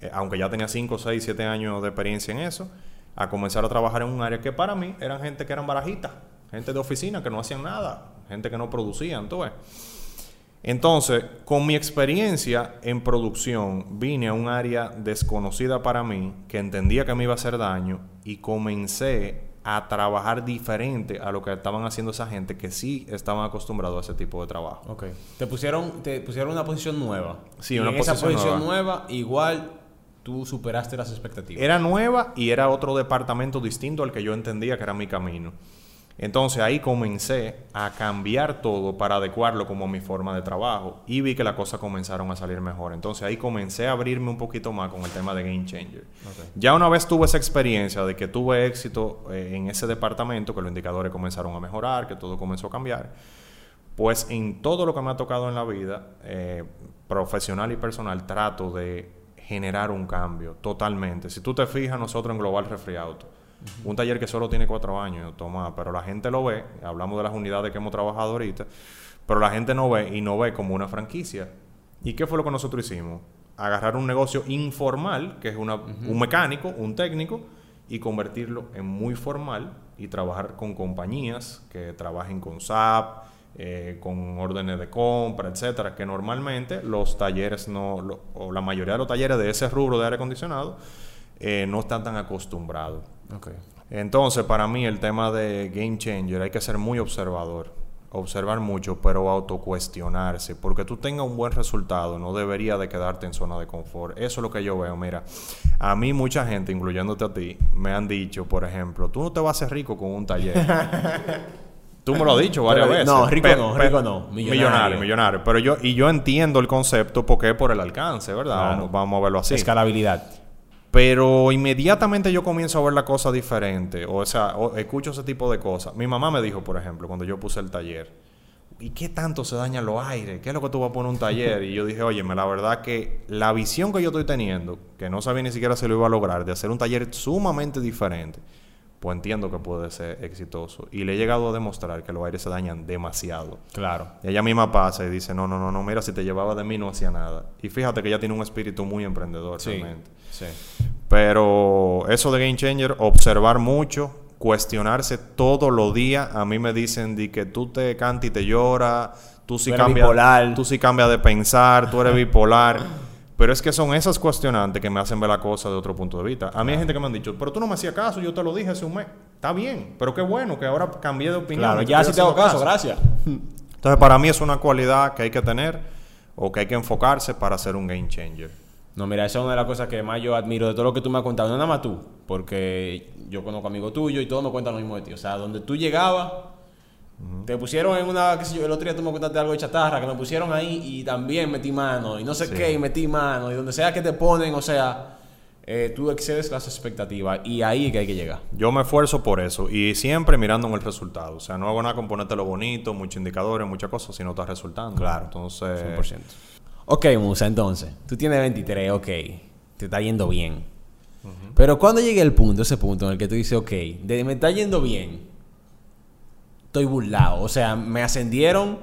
eh, aunque ya tenía 5, 6, 7 años de experiencia en eso, a comenzar a trabajar en un área que para mí eran gente que eran barajitas, gente de oficina que no hacían nada, gente que no producían, tú ves. Entonces, con mi experiencia en producción, vine a un área desconocida para mí, que entendía que me iba a hacer daño, y comencé a trabajar diferente a lo que estaban haciendo esa gente que sí estaban acostumbrados a ese tipo de trabajo. Ok. Te pusieron, te pusieron una posición nueva. Sí, Y una en esa posición posición nueva, igual tú superaste las expectativas. Era nueva y era otro departamento distinto al que yo entendía que era mi camino. Entonces ahí comencé a cambiar todo para adecuarlo como mi forma de trabajo y vi que las cosas comenzaron a salir mejor. Entonces ahí comencé a abrirme un poquito más con el tema de Game Changer. Ya una vez tuve esa experiencia de que tuve éxito eh, en ese departamento, que los indicadores comenzaron a mejorar, que todo comenzó a cambiar, pues en todo lo que me ha tocado en la vida, eh, profesional y personal, trato de generar un cambio totalmente. Si tú te fijas, nosotros en Global Refri Auto, un taller que solo tiene cuatro años, toma, pero la gente lo ve, hablamos de las unidades que hemos trabajado ahorita, pero la gente no ve y no ve como una franquicia. ¿Y qué fue lo que nosotros hicimos? Agarrar un negocio informal, que es una- un mecánico, un técnico, y convertirlo en muy formal y trabajar con compañías que trabajen con SAP, eh, con órdenes de compra, etcétera, que normalmente los talleres no, lo- o la mayoría de los talleres de ese rubro de aire acondicionado eh, no están tan acostumbrados. Entonces, para mí el tema de game changer hay que ser muy observador, observar mucho, pero autocuestionarse, porque tú tengas un buen resultado, no debería de quedarte en zona de confort. Eso es lo que yo veo. Mira, a mí mucha gente, incluyéndote a ti, me han dicho, por ejemplo, tú no te vas a hacer rico con un taller. <laughs> Tú me lo has dicho varias Pero, veces. no, rico Pe- no, pe- rico no. Millonario, Millonario. millonario. Pero yo, y yo entiendo el concepto porque es por el alcance, ¿verdad? Claro. Vamos, vamos a verlo así. Escalabilidad. Pero inmediatamente yo comienzo a ver la cosa diferente. O sea, o- escucho ese tipo de cosas. Mi mamá me dijo, por ejemplo, cuando yo puse el taller, ¿y qué tanto se dañan los aires? ¿Qué es lo que tú vas a poner un taller? Y yo dije, óyeme, la verdad que la visión que yo estoy teniendo, que no sabía ni siquiera si lo iba a lograr, de hacer un taller sumamente diferente, pues entiendo que puede ser exitoso. Y le he llegado a demostrar que los aires se dañan demasiado. Claro. Y ella misma pasa y dice, no, no, no, no, mira, si te llevaba de mí no hacía nada. Y fíjate que ella tiene un espíritu muy emprendedor Sí. realmente. Sí. Pero eso de Game Changer, observar mucho, cuestionarse todos los días. A mí me dicen de que tú te cantas y te lloras, tú sí cambias, tú sí cambias de pensar, tú eres bipolar. Pero es que son esas cuestionantes que me hacen ver la cosa de otro punto de vista. A mí hay gente que me han dicho, pero tú no me hacías caso, yo te lo dije hace un mes. Está bien, pero qué bueno que ahora cambié de opinión. Claro, ya sí te hago caso, gracias. <laughs> Entonces, para mí es una cualidad que hay que tener o que hay que enfocarse para ser un game changer. No, mira, esa es una de las cosas que más yo admiro de todo lo que tú me has contado. No nada más tú, porque yo conozco amigos tuyos y todos me cuentan lo mismo de ti. O sea, donde tú llegabas, te pusieron en una, qué sé yo, el otro día tú me contaste algo de chatarra, que me pusieron ahí y también metí mano, y no sé Sí. qué, y metí mano, y donde sea que te ponen, o sea, eh, tú excedes las expectativas y ahí es que hay que llegar. Yo me esfuerzo por eso y siempre mirando en el resultado. O sea, no hago nada con ponerte lo bonito, muchos indicadores, muchas cosas, si no está resultando. Claro, Entonces, 100%. Ok, Musa, entonces, tú tienes 23, ok, te está yendo bien. Pero cuando llegue el punto, ese punto en el que tú dices, ok, de me está yendo bien, estoy burlado. O sea, me ascendieron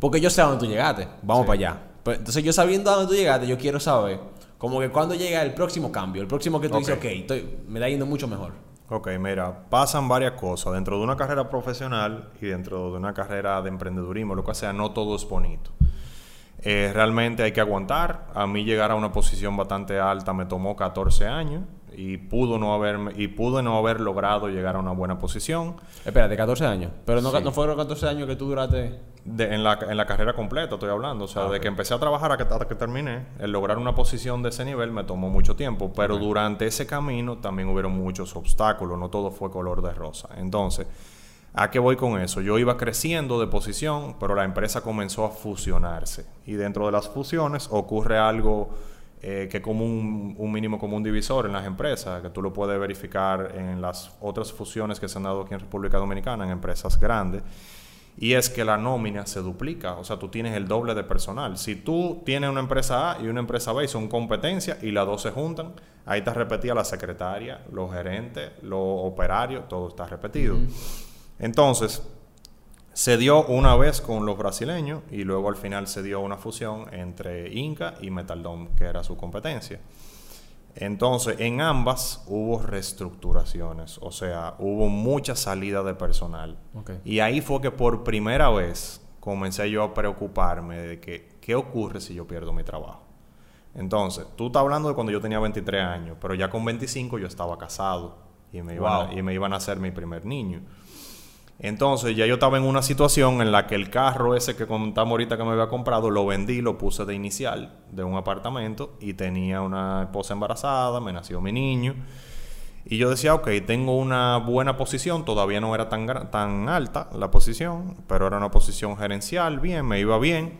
porque yo sé a dónde tú llegaste. Vamos Sí. para allá. Pero, entonces, yo sabiendo a dónde tú llegaste, yo quiero saber, como que cuando llega el próximo cambio, el próximo que tú dices, Ok. ok, estoy, me está yendo mucho mejor. Ok, mira, pasan varias cosas. Dentro de una carrera profesional y dentro de una carrera de emprendedurismo, lo que sea, no todo es bonito. Eh, realmente hay que aguantar. A mí llegar a una posición bastante alta me tomó 14 años y pudo no haberme, y pude no haber logrado llegar a una buena posición Espérate, 14 años. Pero no, Sí. no fueron 14 años que tú duraste. de- en, la, en la carrera completa, estoy hablando. O sea, Ah, de que empecé a trabajar a que- hasta que terminé, el lograr una posición de ese nivel me tomó mucho tiempo, pero durante ese camino también hubieron muchos obstáculos, no todo fue color de rosa. Entonces, ¿A qué voy con eso? Yo iba creciendo de posición, pero la empresa comenzó a fusionarse. Y dentro de las fusiones ocurre algo eh, que como un, un mínimo común divisor en las empresas, que tú lo puedes verificar en las otras fusiones que se han dado aquí en República Dominicana, en empresas grandes. Y es que la nómina se duplica, o sea, tú tienes el doble de personal. Si tú tienes una empresa A y una empresa B y son competencia y las dos se juntan, ahí está repetida la secretaria, los gerentes, los operarios, todo está repetido. Entonces, se dio una vez con los brasileños y luego al final se dio una fusión entre Inca y Metaldom, que era su competencia. Entonces, en ambas hubo reestructuraciones, o sea, hubo mucha salida de personal. Y ahí fue que por primera vez comencé yo a preocuparme de que, ¿qué ocurre si yo pierdo mi trabajo? Entonces, tú estás hablando de cuando yo tenía 23 años, pero ya con 25 yo estaba casado y me iban, a, y me iban a hacer mi primer niño. Entonces, ya yo estaba en una situación en la que el carro ese que contamos ahorita que me había comprado, lo vendí, lo puse de inicial de un apartamento y tenía una esposa embarazada, me nació mi niño. Y yo decía, ok, tengo una buena posición, todavía no era tan, tan alta la posición, pero era una posición gerencial, bien, me iba bien.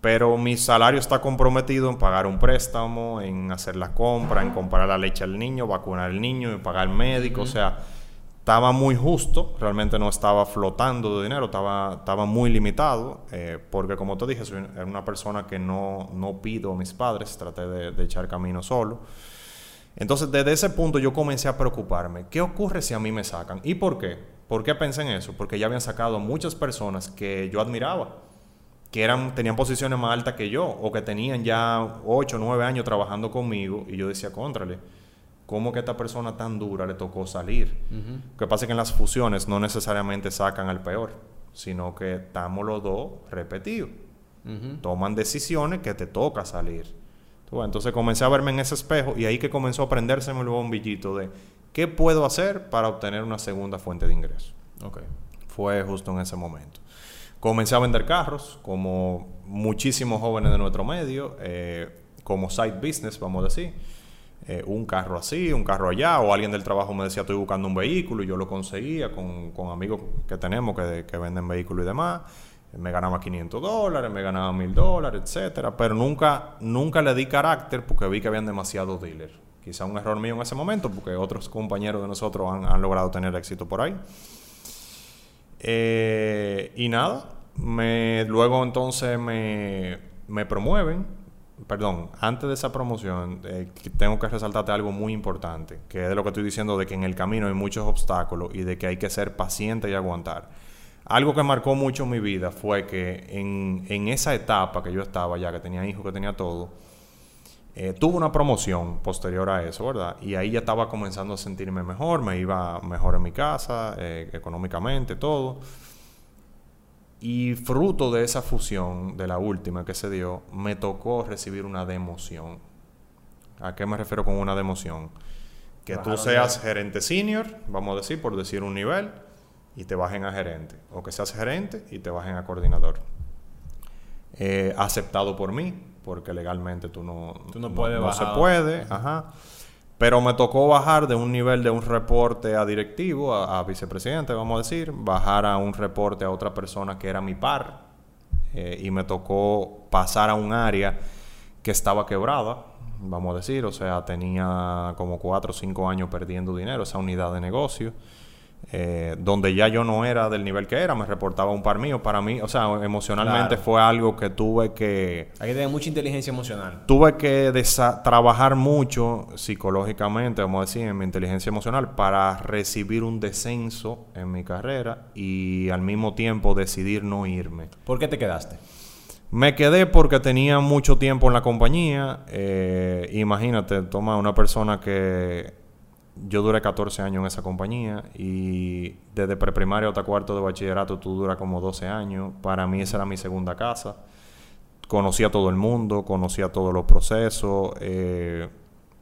Pero mi salario está comprometido en pagar un préstamo, en hacer la compra, en comprar la leche al niño, vacunar al niño, en pagar médico. O sea, estaba muy justo, realmente no estaba flotando de dinero, estaba, estaba muy limitado, eh, porque como te dije, soy era una persona que no, no pido a mis padres, traté de, de echar camino solo. Entonces, desde ese punto yo comencé a preocuparme. ¿Qué ocurre si a mí me sacan? ¿Y por qué? ¿Por qué pensé en eso? Porque ya habían sacado muchas personas que yo admiraba, que eran, tenían posiciones más altas que yo, o que tenían ya 8 o 9 años trabajando conmigo, y yo decía, contrale, ¿cómo que a esta persona tan dura le tocó salir? Lo que pasa es que en las fusiones no necesariamente sacan al peor, sino que estamos los dos repetidos toman decisiones que te toca salir. Entonces comencé a verme en ese espejo y ahí que comenzó a prendérseme el bombillito de qué puedo hacer para obtener una segunda fuente de ingreso. Ok. Fue justo en ese momento. Comencé a vender carros, como muchísimos jóvenes de nuestro medio, eh, como side business, vamos a decir. Eh, un carro así, un carro allá, o alguien del trabajo me decía estoy buscando un vehículo y yo lo conseguía con, con amigos que tenemos que, que venden vehículos y demás. Me ganaba 500 dólares, me ganaba 1000 dólares, etcétera, pero nunca, nunca le di carácter porque vi que habían demasiados dealers. Quizá un error mío en ese momento porque otros compañeros de nosotros han, han logrado tener éxito por ahí. Eh, y nada, me, luego entonces me, me promueven. Perdón, antes de esa promoción, eh, tengo que resaltarte algo muy importante, que es de lo que estoy diciendo, de que en el camino hay muchos obstáculos y de que hay que ser paciente y aguantar. Algo que marcó mucho mi vida fue que en, en esa etapa que yo estaba ya, que tenía hijos, que tenía todo, eh, tuve una promoción posterior a eso, ¿verdad? Y ahí ya estaba comenzando a sentirme mejor, me iba mejor en mi casa, eh, económicamente, todo. Y fruto de esa fusión, de la última que se dio, me tocó recibir una democión. ¿A qué me refiero con una democión? Que tú seas gerente senior, vamos a decir, por decir un nivel, y te bajen a gerente. O que seas gerente y te bajen a coordinador. Eh, aceptado por mí, porque legalmente tú no, Tú no puedes se bajar. puede, ajá. Pero me tocó bajar de un nivel de un reporte a directivo, a, vicepresidente, vamos a decir, bajar a un reporte a otra persona que era mi par. eh, y me tocó pasar a un área que estaba quebrada, vamos a decir, o sea, tenía como cuatro o cinco años perdiendo dinero esa unidad de negocio. Eh, donde ya yo no era del nivel que era, me reportaba un par mío. Para mí, o sea, emocionalmente Claro. fue algo que tuve que, Hay que tener mucha inteligencia emocional. tuve que trabajar mucho psicológicamente, vamos a decir, en mi inteligencia emocional para recibir un descenso en mi carrera y al mismo tiempo decidir no irme. ¿Por qué te quedaste? Me quedé porque tenía mucho tiempo en la compañía. eh, imagínate, toma una persona que yo duré 14 años en esa compañía y desde preprimaria hasta cuarto de bachillerato tú duras como 12 años. Para mí esa era mi segunda casa. Conocía a todo el mundo, conocía todos los procesos. eh,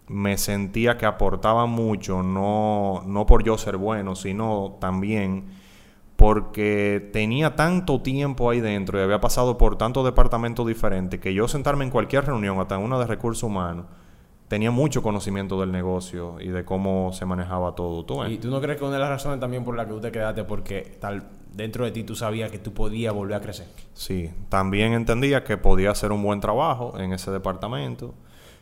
me sentía que aportaba mucho, no, no por yo ser bueno, sino también porque tenía tanto tiempo ahí dentro y había pasado por tantos departamentos diferentes que yo sentarme en cualquier reunión, hasta en una de recursos humanos, tenía mucho conocimiento del negocio y de cómo se manejaba todo. ¿Y tú no crees que una de las razones también por la que tú te quedaste porque tal dentro de ti tú sabías que tú podías volver a crecer? Sí, también entendía que podía hacer un buen trabajo en ese departamento.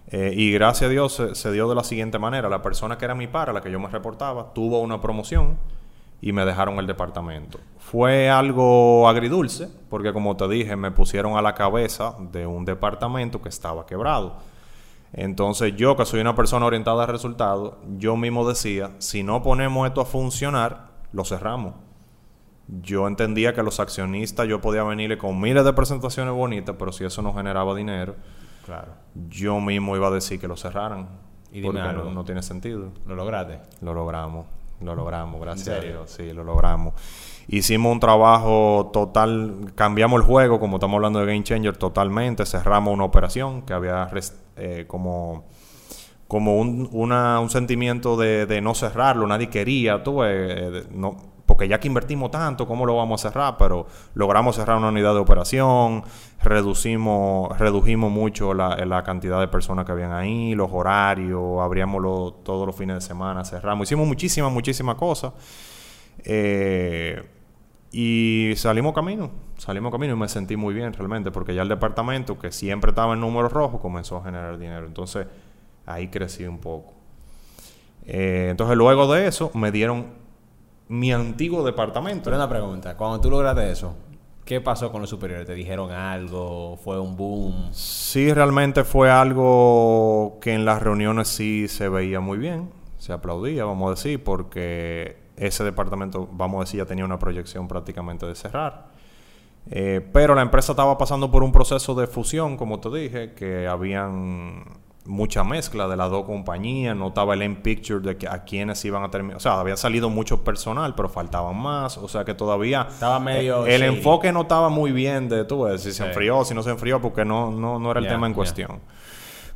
Eh, y gracias a Dios se, se dio de la siguiente manera. La persona que era mi par, a la que yo me reportaba, tuvo una promoción y me dejaron el departamento. Fue algo agridulce, porque como te dije, me pusieron a la cabeza de un departamento que estaba quebrado. Entonces yo, que soy una persona orientada a resultados, yo mismo decía, si no ponemos esto a funcionar, lo cerramos. Yo entendía que los accionistas yo podía venirle con miles de presentaciones bonitas, pero si eso no generaba dinero, Claro. yo mismo iba a decir que lo cerraran. Y porque no, no tiene sentido. ¿Lo lograste? Lo logramos, lo logramos, gracias a? Dios, sí, lo logramos. Hicimos un trabajo total, cambiamos el juego, como estamos hablando de Game Changer, totalmente, cerramos una operación que había res- eh, como, como un, una- un sentimiento de, de no cerrarlo, nadie quería, tú, eh, porque ya que invertimos tanto, ¿cómo lo vamos a cerrar? Pero logramos cerrar una unidad de operación, reducimos, redujimos mucho la, la cantidad de personas que habían ahí, los horarios, abríamos todos los fines de semana, cerramos, hicimos muchísimas, muchísimas cosas. Eh, y salimos camino, salimos camino y me sentí muy bien realmente, porque ya el departamento, que siempre estaba en números rojos, comenzó a generar dinero. Entonces, ahí crecí un poco. Eh, entonces, luego de eso, me dieron mi antiguo departamento. Pero una pregunta. Cuando tú lograste eso, ¿qué pasó con los superiores? ¿Te dijeron algo? ¿Fue un boom? Sí, realmente fue algo que en las reuniones sí se veía muy bien, se aplaudía, vamos a decir, porque ese departamento, vamos a decir, ya tenía una proyección prácticamente de cerrar. Eh, pero la empresa estaba pasando por un proceso de fusión, como te dije, que habían mucha mezcla de las dos compañías, no estaba el end picture de que a quienes iban a terminar, o sea, había salido mucho personal, pero faltaban más, o sea que todavía Estaba medio el enfoque no estaba muy bien de tú ves, si se Sí. enfrió, si no se enfrió, porque no, no, no era el tema en cuestión.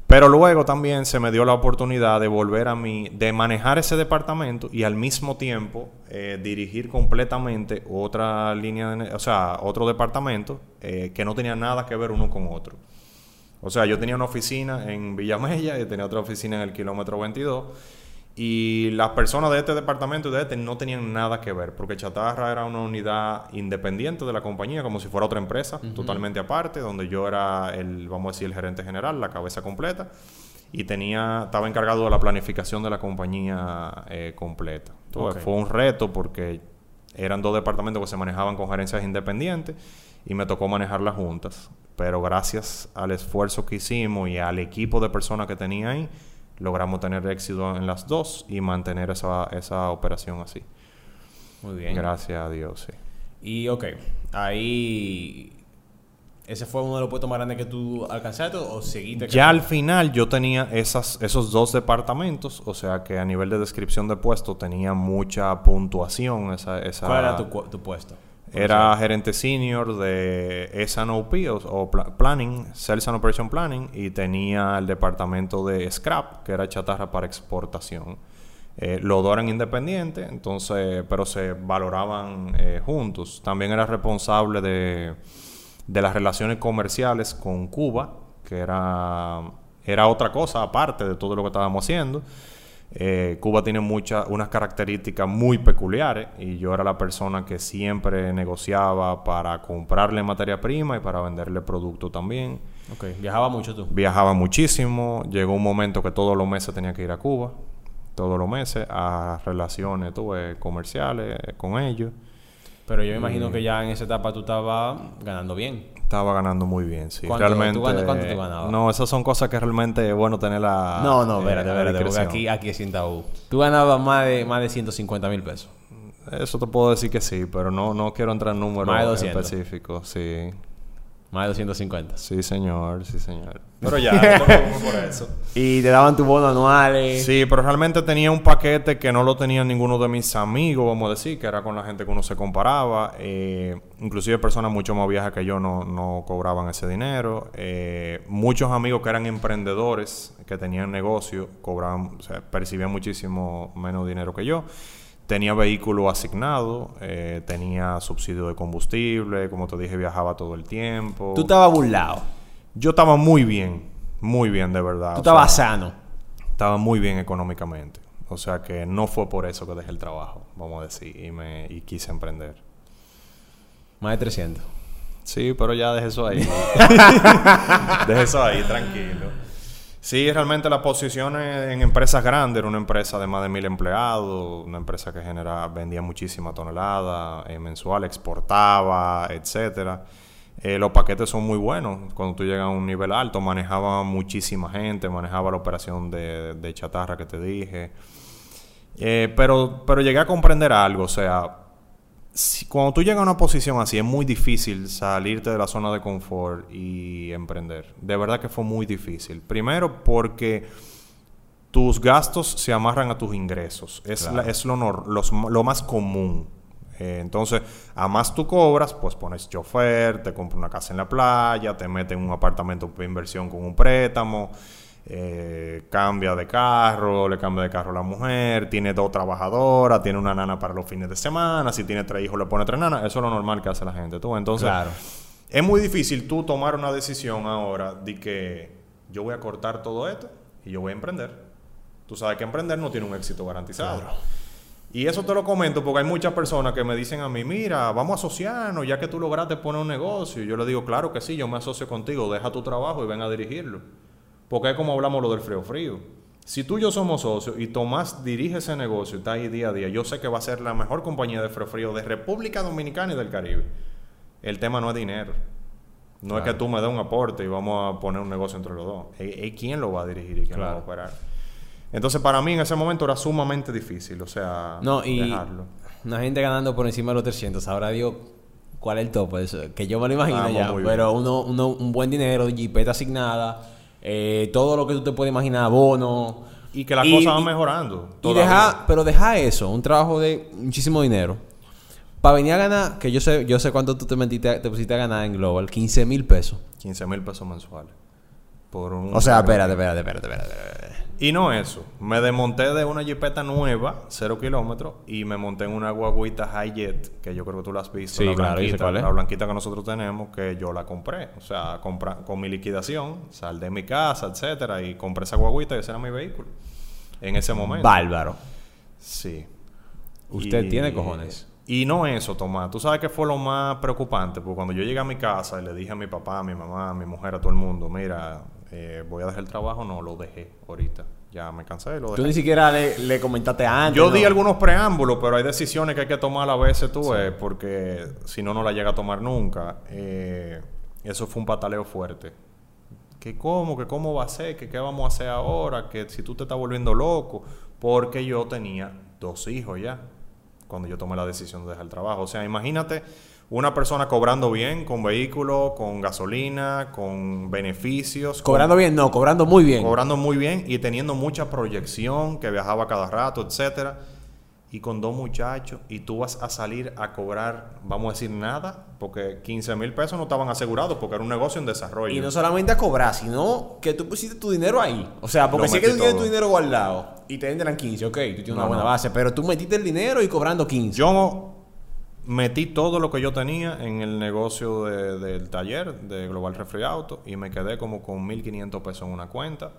Pero luego también se me dio la oportunidad de volver a mí, de manejar ese departamento y al mismo tiempo eh, dirigir completamente otra línea, de o sea, otro departamento eh, que no tenía nada que ver uno con otro. O sea, yo tenía una oficina en Villamella y tenía otra oficina en el kilómetro 22. Y las personas de este departamento y de este no tenían nada que ver, porque Chatarra era una unidad independiente de la compañía, como si fuera otra empresa, totalmente aparte, donde yo era el, vamos a decir, el gerente general, la cabeza completa, y tenía, estaba encargado de la planificación de la compañía eh, completa. Entonces, fue un reto porque eran dos departamentos que se manejaban con gerencias independientes y me tocó manejarlas juntas. Pero gracias al esfuerzo que hicimos y al equipo de personas que tenía ahí, logramos tener éxito en las dos y mantener esa, esa operación así. Muy bien. Gracias a Dios, sí. Y ok, ahí... ¿Ese fue uno de los puestos más grandes que tú alcanzaste o seguiste? Ya al final yo tenía esas, esos dos departamentos, o sea que a nivel de descripción de puesto tenía mucha puntuación. Esa, esa, ¿Cuál era tu, tu puesto? Era gerente senior de S&OP o, o pla- Planning, Sales and Operation Planning, y tenía el departamento de Scrap, que era chatarra para exportación. Eh, los dos eran independientes, entonces, pero se valoraban eh, juntos. También era responsable de, de las relaciones comerciales con Cuba, que era, era otra cosa aparte de todo lo que estábamos haciendo. Eh, Cuba tiene muchas, unas características muy peculiares y yo era la persona que siempre negociaba para comprarle materia prima y para venderle producto también. Ok, viajaba mucho tú. Viajaba muchísimo, llegó un momento que todos los meses tenía que ir a Cuba, todos los meses, a relaciones tuve, comerciales eh, con ellos. Pero yo me imagino que ya en esa etapa tú estabas ganando bien. Estaba ganando muy bien, sí. ¿Cuánto- tú realmente. cuánto tú ganabas? No, esas son cosas que realmente es bueno tenerla. no, no, eh, espérate, espérate, porque aquí, aquí es sin tabú. Tú ganabas más de, más de 150 mil pesos. Eso te puedo decir que sí, pero no, no quiero entrar en números Más de 200. específicos. Sí, Más de 250. sí, señor, sí, señor. Pero ya, <laughs> no te preocupes por eso. Y te daban tu bono anuales. Sí, pero realmente tenía un paquete que no lo tenía ninguno de mis amigos, vamos a decir, que era con la gente que uno se comparaba. Eh, inclusive personas mucho más viejas que yo no, no cobraban ese dinero. Eh, muchos amigos que eran emprendedores, que tenían negocio, cobraban, o sea, percibían muchísimo menos dinero que yo. Tenía vehículo asignado, eh, tenía subsidio de combustible, como te dije, viajaba todo el tiempo. Tú estabas burlado. Yo estaba muy bien, muy bien de verdad. Tú estabas sano. estaba muy bien económicamente. O sea que no fue por eso que dejé el trabajo, vamos a decir, y, me, y quise emprender. Más de 300. Sí, pero ya dejé eso ahí. <laughs> dejé eso ahí, tranquilo. Sí, realmente las posiciones en empresas grandes, era una empresa de más de mil empleados, una empresa que genera, vendía muchísima tonelada eh, mensual, exportaba, etcétera. Eh, los paquetes son muy buenos. Cuando tú llegas a un nivel alto, manejaba muchísima gente, manejaba la operación de, chatarra que te dije. Eh, pero, pero llegué a comprender algo, o sea, si- cuando tú llegas a una posición así, es muy difícil salirte de la zona de confort y emprender. De verdad que fue muy difícil. Primero porque tus gastos se amarran a tus ingresos. Es, Claro. la- es lo, los- lo más común. Eh, entonces, a más tú cobras, pues pones chofer, te compras una casa en la playa, te metes en un apartamento por inversión con un préstamo, eh, cambia de carro, le cambia de carro a la mujer, tiene dos trabajadoras, tiene una nana para los fines de semana, si tiene tres hijos le pone tres nanas, eso es lo normal que hace la gente. ¿tú? Entonces, Claro. es muy difícil tú tomar una decisión ahora de que yo voy a cortar todo esto y yo voy a emprender. Tú sabes que emprender no tiene un éxito garantizado. Y eso te lo comento porque hay muchas personas que me dicen a mí, mira, vamos a asociarnos, ya que tú lograste poner un negocio. Y yo le digo, claro que sí, yo me asocio contigo, deja tu trabajo y ven a dirigirlo. Porque es como hablamos lo del frío frío. Si tú y yo somos socios y Tomás dirige ese negocio y está ahí día a día, yo sé que va a ser la mejor compañía de frío frío de República Dominicana y del Caribe. El tema no es dinero. No es que tú me des un aporte y vamos a poner un negocio entre los dos. Es, es quién lo va a dirigir y quién lo va a operar. Entonces, para mí en ese momento era sumamente difícil, o sea, No, y dejarlo. una gente ganando por encima de los 300. Ahora digo, ¿cuál es el tope? Eso, que yo me lo imagino Vamos ya. Pero uno, uno, un buen dinero, jipeta asignada, eh, todo lo que tú te puedes imaginar, bono. Y que las cosas van mejorando. Y deja, pero deja eso, un trabajo de muchísimo dinero. Para venir a ganar, que yo sé, yo sé cuánto tú te metiste, te pusiste a ganar en Global, 15 mil pesos. 15 mil pesos mensuales. Por un O sea, espérate, espérate, espérate, espérate. espérate. Y no eso. Me desmonté de una jipeta nueva, cero kilómetros, y me monté en una guaguita Hi-Jet, que yo creo que tú la has visto. Sí, la claro, blanquita, cuál es. la blanquita que nosotros tenemos, que yo la compré. O sea, compra- con mi liquidación, sal de mi casa, etcétera, y compré esa guaguita y ese era mi vehículo. En ese momento. Bárbaro. Sí. Usted tiene cojones. Y no eso, Tomás. Tú sabes que fue lo más preocupante, porque cuando yo llegué a mi casa y le dije a mi papá, a mi mamá, a mi mujer, a todo el mundo, mira, eh, voy a dejar el trabajo, no, lo dejé ahorita. Ya me cansé, lo Tú dejé. ni siquiera le, le comentaste antes. Yo ¿no? di algunos preámbulos, pero hay decisiones que hay que tomar a veces tú, eh, porque si no, no la llega a tomar nunca. Eh, eso fue un pataleo fuerte. Que cómo, que cómo va a ser, que qué vamos a hacer ahora, que si tú te estás volviendo loco, porque yo tenía dos hijos ya, cuando yo tomé la decisión de dejar el trabajo. O sea, imagínate una persona cobrando bien, con vehículo, con gasolina, con beneficios. con- Cobrando bien, no, cobrando muy bien. cobrando muy bien y teniendo mucha proyección, que viajaba cada rato, etcétera. Y con dos muchachos, y tú vas a salir a cobrar, vamos a decir, nada, porque 15 mil pesos no estaban asegurados, porque era un negocio en desarrollo. Y no solamente a cobrar, sino que tú pusiste tu dinero ahí. O sea, porque es que tú tienes tu dinero guardado y te entran 15, ok, tú tienes una No, buena no. base, pero tú metiste el dinero y cobrando 15. Yo metí todo lo que yo tenía en el negocio de- del taller de Global Refri Auto y me quedé como con 1.500 pesos en una cuenta.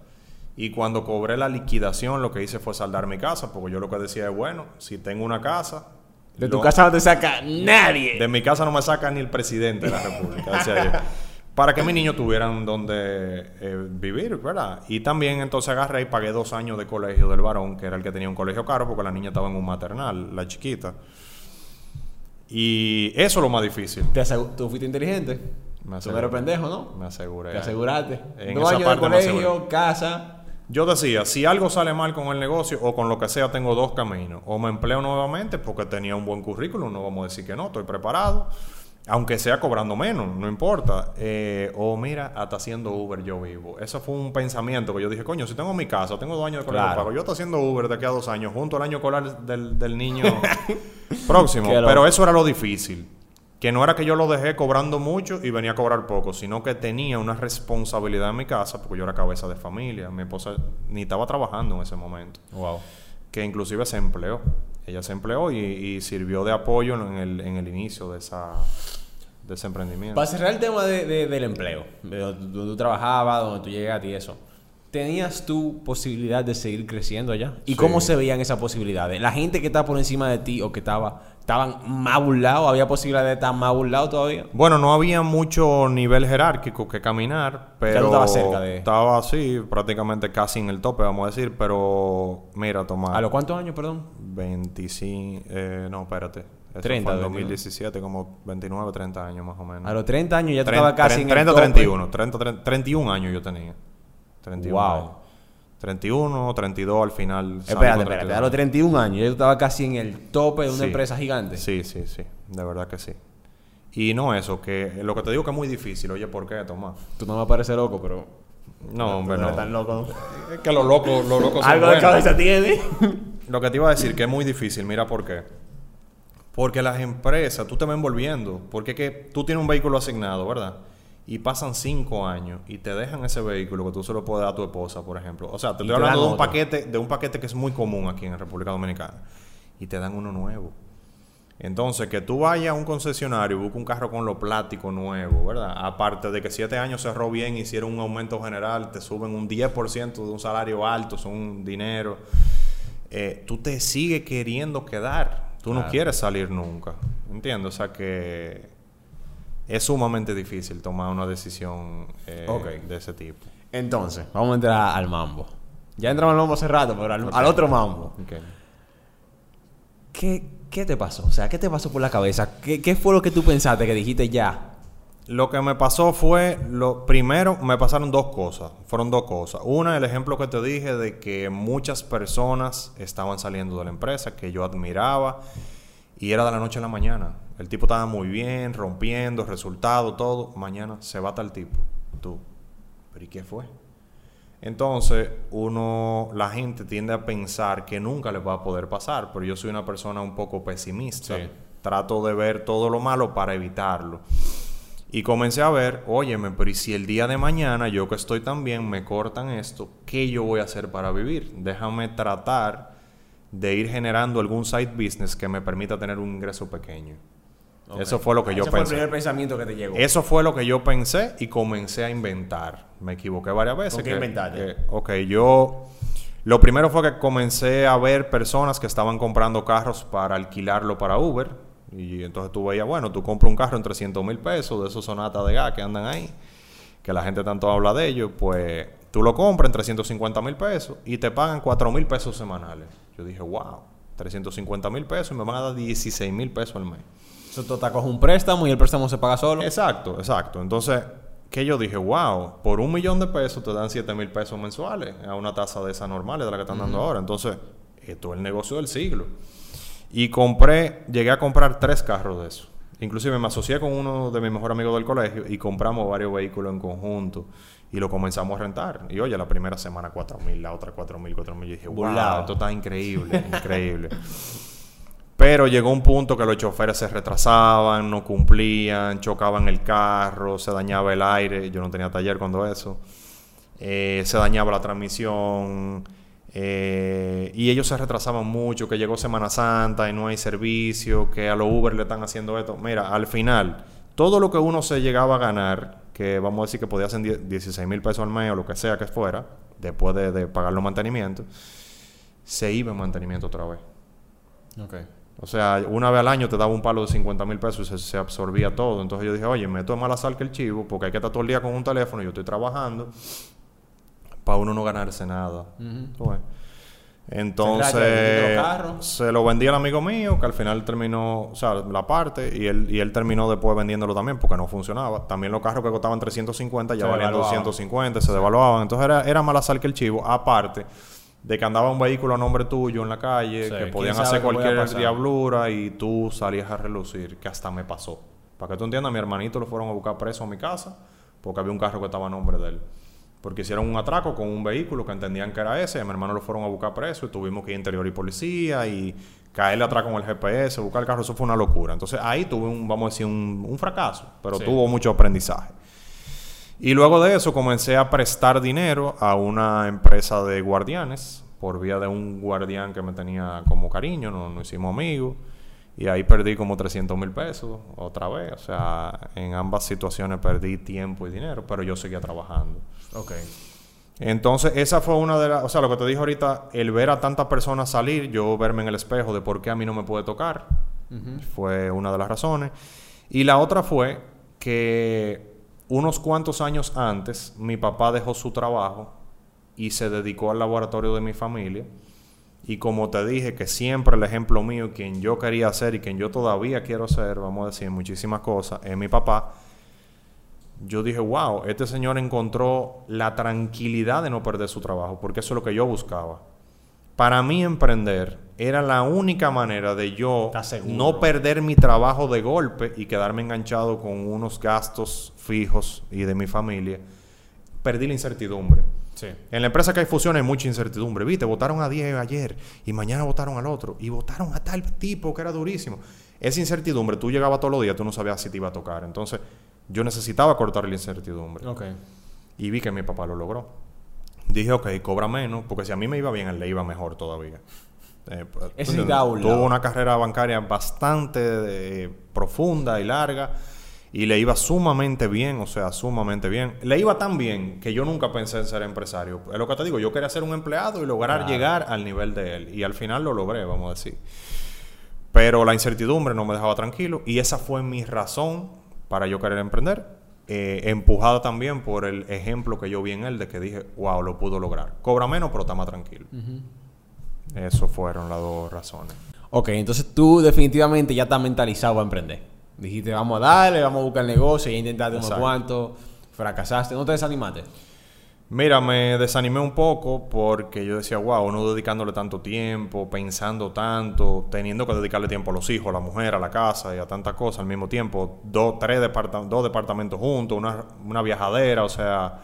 Y cuando cobré la liquidación, lo que hice fue saldar mi casa, porque yo lo que decía es, bueno, si tengo una casa... de tu casa no te saca nadie. De mi casa no me saca ni el presidente de la República. decía yo. <laughs> Para que mis niños tuvieran donde eh, vivir, ¿verdad? Y también entonces agarré y pagué dos años de colegio del varón, que era el que tenía un colegio caro, porque la niña estaba en un maternal, la chiquita. Y eso es lo más difícil. Te tú fuiste inteligente. Me Tú aseguré. eres pendejo, ¿no? Me aseguré. Te aseguraste. En Dos esa años de parte colegio, casa. Yo decía, si algo sale mal con el negocio o con lo que sea, tengo dos caminos. O me empleo nuevamente porque tenía un buen currículum, no vamos a decir que no, estoy preparado. Aunque sea cobrando menos, no importa. Eh, o mira, hasta haciendo Uber yo vivo. Eso fue un pensamiento que yo dije, coño, si tengo mi casa, tengo dos años de colegio Claro. pago, yo estoy haciendo Uber de aquí a dos años, junto al año escolar del, del niño <laughs> próximo. Qué. Pero eso era lo difícil. Que no era que yo lo dejé cobrando mucho y venía a cobrar poco, sino que tenía una responsabilidad en mi casa, porque yo era cabeza de familia. Mi esposa ni estaba trabajando en ese momento, Wow. que inclusive se empleó. Ella se empleó y, y sirvió de apoyo en el, en el inicio de, esa, de ese emprendimiento. Para cerrar el tema de- de- del empleo, de donde tú, trabajabas, donde tú llegaste y eso, ¿tenías tú posibilidad de seguir creciendo allá? ¿Y Sí. cómo se veían esas posibilidades? ¿La gente que está por encima de ti o que estaba, estaban más burlados? ¿Había posibilidad de estar más burlados todavía? Bueno, no había mucho nivel jerárquico que caminar, pero tú estabas cerca de- estaba así, prácticamente casi en el tope, vamos a decir, pero mira, Tomás. ¿A los cuántos años, perdón? 25, eh, no, espérate. Eso 30, fue en 29. 2017, como 29, 30 años más o menos. A los 30 años ya estabas casi tren- en 30, el tope. 31, 30, 30, 31 años yo tenía. 31 Wow. años. 31, 32 al final. Espérate, espérate. 32. A los 31 años ya tú estabas casi en el tope de una Sí. empresa gigante. Sí, sí, sí, de verdad que sí. Y no eso, que lo que te digo que es muy difícil. Oye, ¿por qué, Tomás? Tú no me parece loco, pero... No, hombre, no. eres tan loco. Es que los locos, los locos son Algo de cabeza tiene. Lo que te iba a decir que es muy difícil, mira por qué. Porque las empresas, tú te vas envolviendo, porque es que tú tienes un vehículo asignado, ¿verdad? Y pasan cinco años y te dejan ese vehículo que tú se lo puedes dar a tu esposa, por ejemplo. O sea, te estoy hablando de un paquete, de un paquete que es muy común aquí en República Dominicana. Y te dan uno nuevo. Entonces, que tú vayas a un concesionario y busques un carro con lo plástico nuevo, ¿verdad? Aparte de que siete años cerró bien, hicieron un aumento general, te suben un 10% de un salario alto, son dinero. Eh, tú te sigues queriendo quedar. Tú no quieres salir nunca. ¿Entiendes? O sea que es sumamente difícil tomar una decisión eh, de ese tipo. Entonces, vamos a entrar al mambo. Ya entramos al mambo hace rato, pero al, al otro mambo. ¿Qué, ¿Qué te pasó? O sea, ¿qué te pasó por la cabeza? ¿Qué, qué fue lo que tú pensaste que dijiste ya? Lo que me pasó fue, lo primero, me pasaron dos cosas. Fueron dos cosas. Una, el ejemplo que te dije de que muchas personas estaban saliendo de la empresa que yo admiraba y era de la noche a la mañana. El tipo estaba muy bien, rompiendo, resultado, todo. Mañana se va tal tipo. Tú, ¿pero y qué fue? Entonces, uno, la gente tiende a pensar que nunca les va a poder pasar, pero yo soy una persona un poco pesimista. Sí. Trato de ver todo lo malo para evitarlo. Y comencé a ver, óyeme, pero ¿y si el día de mañana yo que estoy tan bien me cortan esto, ¿qué yo voy a hacer para vivir? Déjame tratar de ir generando algún side business que me permita tener un ingreso pequeño. Eso fue lo que yo Ese fue el pensé. primer pensamiento que te llegó. Eso fue lo que yo pensé y comencé a inventar. Me equivoqué varias veces. ¿Con qué que- inventaste? que- ok, yo... Lo primero fue que comencé a ver personas que estaban comprando carros para alquilarlo para Uber. Y entonces tú veías, bueno, tú compras un carro en 300 mil pesos de esos sonatas de gas que andan ahí, que la gente tanto habla de ellos, pues tú lo compras en 350 mil pesos y te pagan 4 mil pesos semanales. Yo dije, wow, 350 mil pesos y me van a dar 16 mil pesos al mes. Eso tú te coges un préstamo y el préstamo se paga solo. Exacto, exacto. Entonces, que yo dije, wow, por un millón de pesos te dan 7 mil pesos mensuales a una tasa de esas normales de la que están dando ahora. Entonces, esto es el negocio del siglo. Y compré, llegué a comprar tres carros de eso. Inclusive me asocié con uno de mis mejores amigos del colegio y compramos varios vehículos en conjunto y lo comenzamos a rentar. Y oye, la primera semana 4 mil, la otra 4 mil, 4 mil. Y dije, wow, Burlao. esto está increíble, increíble. <laughs> Pero llegó un punto que los choferes se retrasaban, no cumplían, chocaban el carro, se dañaba el aire. Yo no tenía taller cuando eso. Eh, se dañaba la transmisión. eh, y ellos se retrasaban mucho, que llegó Semana Santa y no hay servicio, que a los Uber le están haciendo esto. Mira, al final, todo lo que uno se llegaba a ganar, que vamos a decir que podía ser 10 16 mil pesos al mes o lo que sea que fuera, después de, de pagar los mantenimientos, se iba en mantenimiento otra vez. Ok. O sea, una vez al año te daba un palo de 50 mil pesos y se, se absorbía todo. Entonces yo dije, oye, me esto es mala sal que el chivo, porque hay que estar todo el día con un teléfono y yo estoy trabajando para uno no ganarse nada. Vendiste Entonces, se lo vendí al amigo mío, que al final terminó, o sea, la parte, y él, y él terminó después vendiéndolo también, porque no funcionaba. También los carros que costaban 350 ya Se valían devaluaban. 250, se devaluaban. Entonces era, era mala sal que el chivo, aparte de que andaba un vehículo a nombre tuyo en la calle, Sí, que ¿quién podían hacer cualquier diablura y tú salías a relucir, que hasta me pasó. Para que tú entiendas, mi hermanito lo fueron a buscar preso a mi casa porque había un carro que estaba a nombre de él. Porque hicieron un atraco con un vehículo que entendían que era ese. y a mi hermano lo fueron a buscar preso y tuvimos que ir a interior y policía y caerle atrás con el GPS, buscar el carro. Eso fue una locura. Entonces ahí tuve un, vamos a decir, un, un fracaso, pero Sí. tuvo mucho aprendizaje. Y luego de eso comencé a prestar dinero a una empresa de guardianes por vía de un guardián que me tenía como cariño, nos, nos hicimos amigos. Y ahí perdí como 300 mil pesos otra vez. O sea, en ambas situaciones perdí tiempo y dinero, pero yo seguía trabajando. Ok. Entonces, esa fue una de las... O sea, lo que te dije ahorita, el ver a tantas personas salir, yo verme en el espejo de por qué a mí no me puede tocar, fue una de las razones. Y la otra fue que unos cuantos años antes, mi papá dejó su trabajo y se dedicó al laboratorio de mi familia. Y como te dije, que siempre el ejemplo mío, quien yo quería ser y quien yo todavía quiero ser, vamos a decir muchísimas cosas, es mi papá. Yo dije, wow, este señor encontró la tranquilidad de no perder su trabajo, porque eso es lo que yo buscaba. Para mí emprender era la única manera de yo no perder mi trabajo de golpe y quedarme enganchado con unos gastos fijos y de mi familia perdí la incertidumbre. Sí. En la empresa que hay fusiones hay mucha incertidumbre. Viste, votaron a 10 ayer y mañana votaron al otro y votaron a tal tipo que era durísimo. Esa incertidumbre, tú llegabas todos los días, tú no sabías si te iba a tocar. Entonces, yo necesitaba cortar la incertidumbre. Ok. Y vi que mi papá lo logró. Dije, ok, cobra menos, porque si a mí me iba bien, él le iba mejor todavía. Eh, pues, Tuvo una carrera bancaria bastante eh, profunda y larga y le iba sumamente bien, o sea, sumamente bien. Le iba tan bien que yo nunca pensé en ser empresario. Es lo que te digo, yo quería ser un empleado y lograr Claro. llegar al nivel de él. Y al final lo logré, vamos a decir. Pero la incertidumbre no me dejaba tranquilo y esa fue mi razón para yo querer emprender. Eh, empujada también por el ejemplo que yo vi en él de que dije, wow, lo pudo lograr. Cobra menos, pero está más tranquilo. Esas fueron las dos razones. Ok, entonces tú definitivamente ya estás mentalizado a emprender. Dijiste, vamos a darle, vamos a buscar el negocio, ya intentaste unos cuantos, fracasaste, no te desanimaste. Mira, me desanimé un poco porque yo decía, wow, uno dedicándole tanto tiempo, pensando tanto, teniendo que dedicarle tiempo a los hijos, a la mujer, a la casa y a tantas cosas al mismo tiempo. Dos, tres departa- dos departamentos juntos, una, una viajadera, o sea,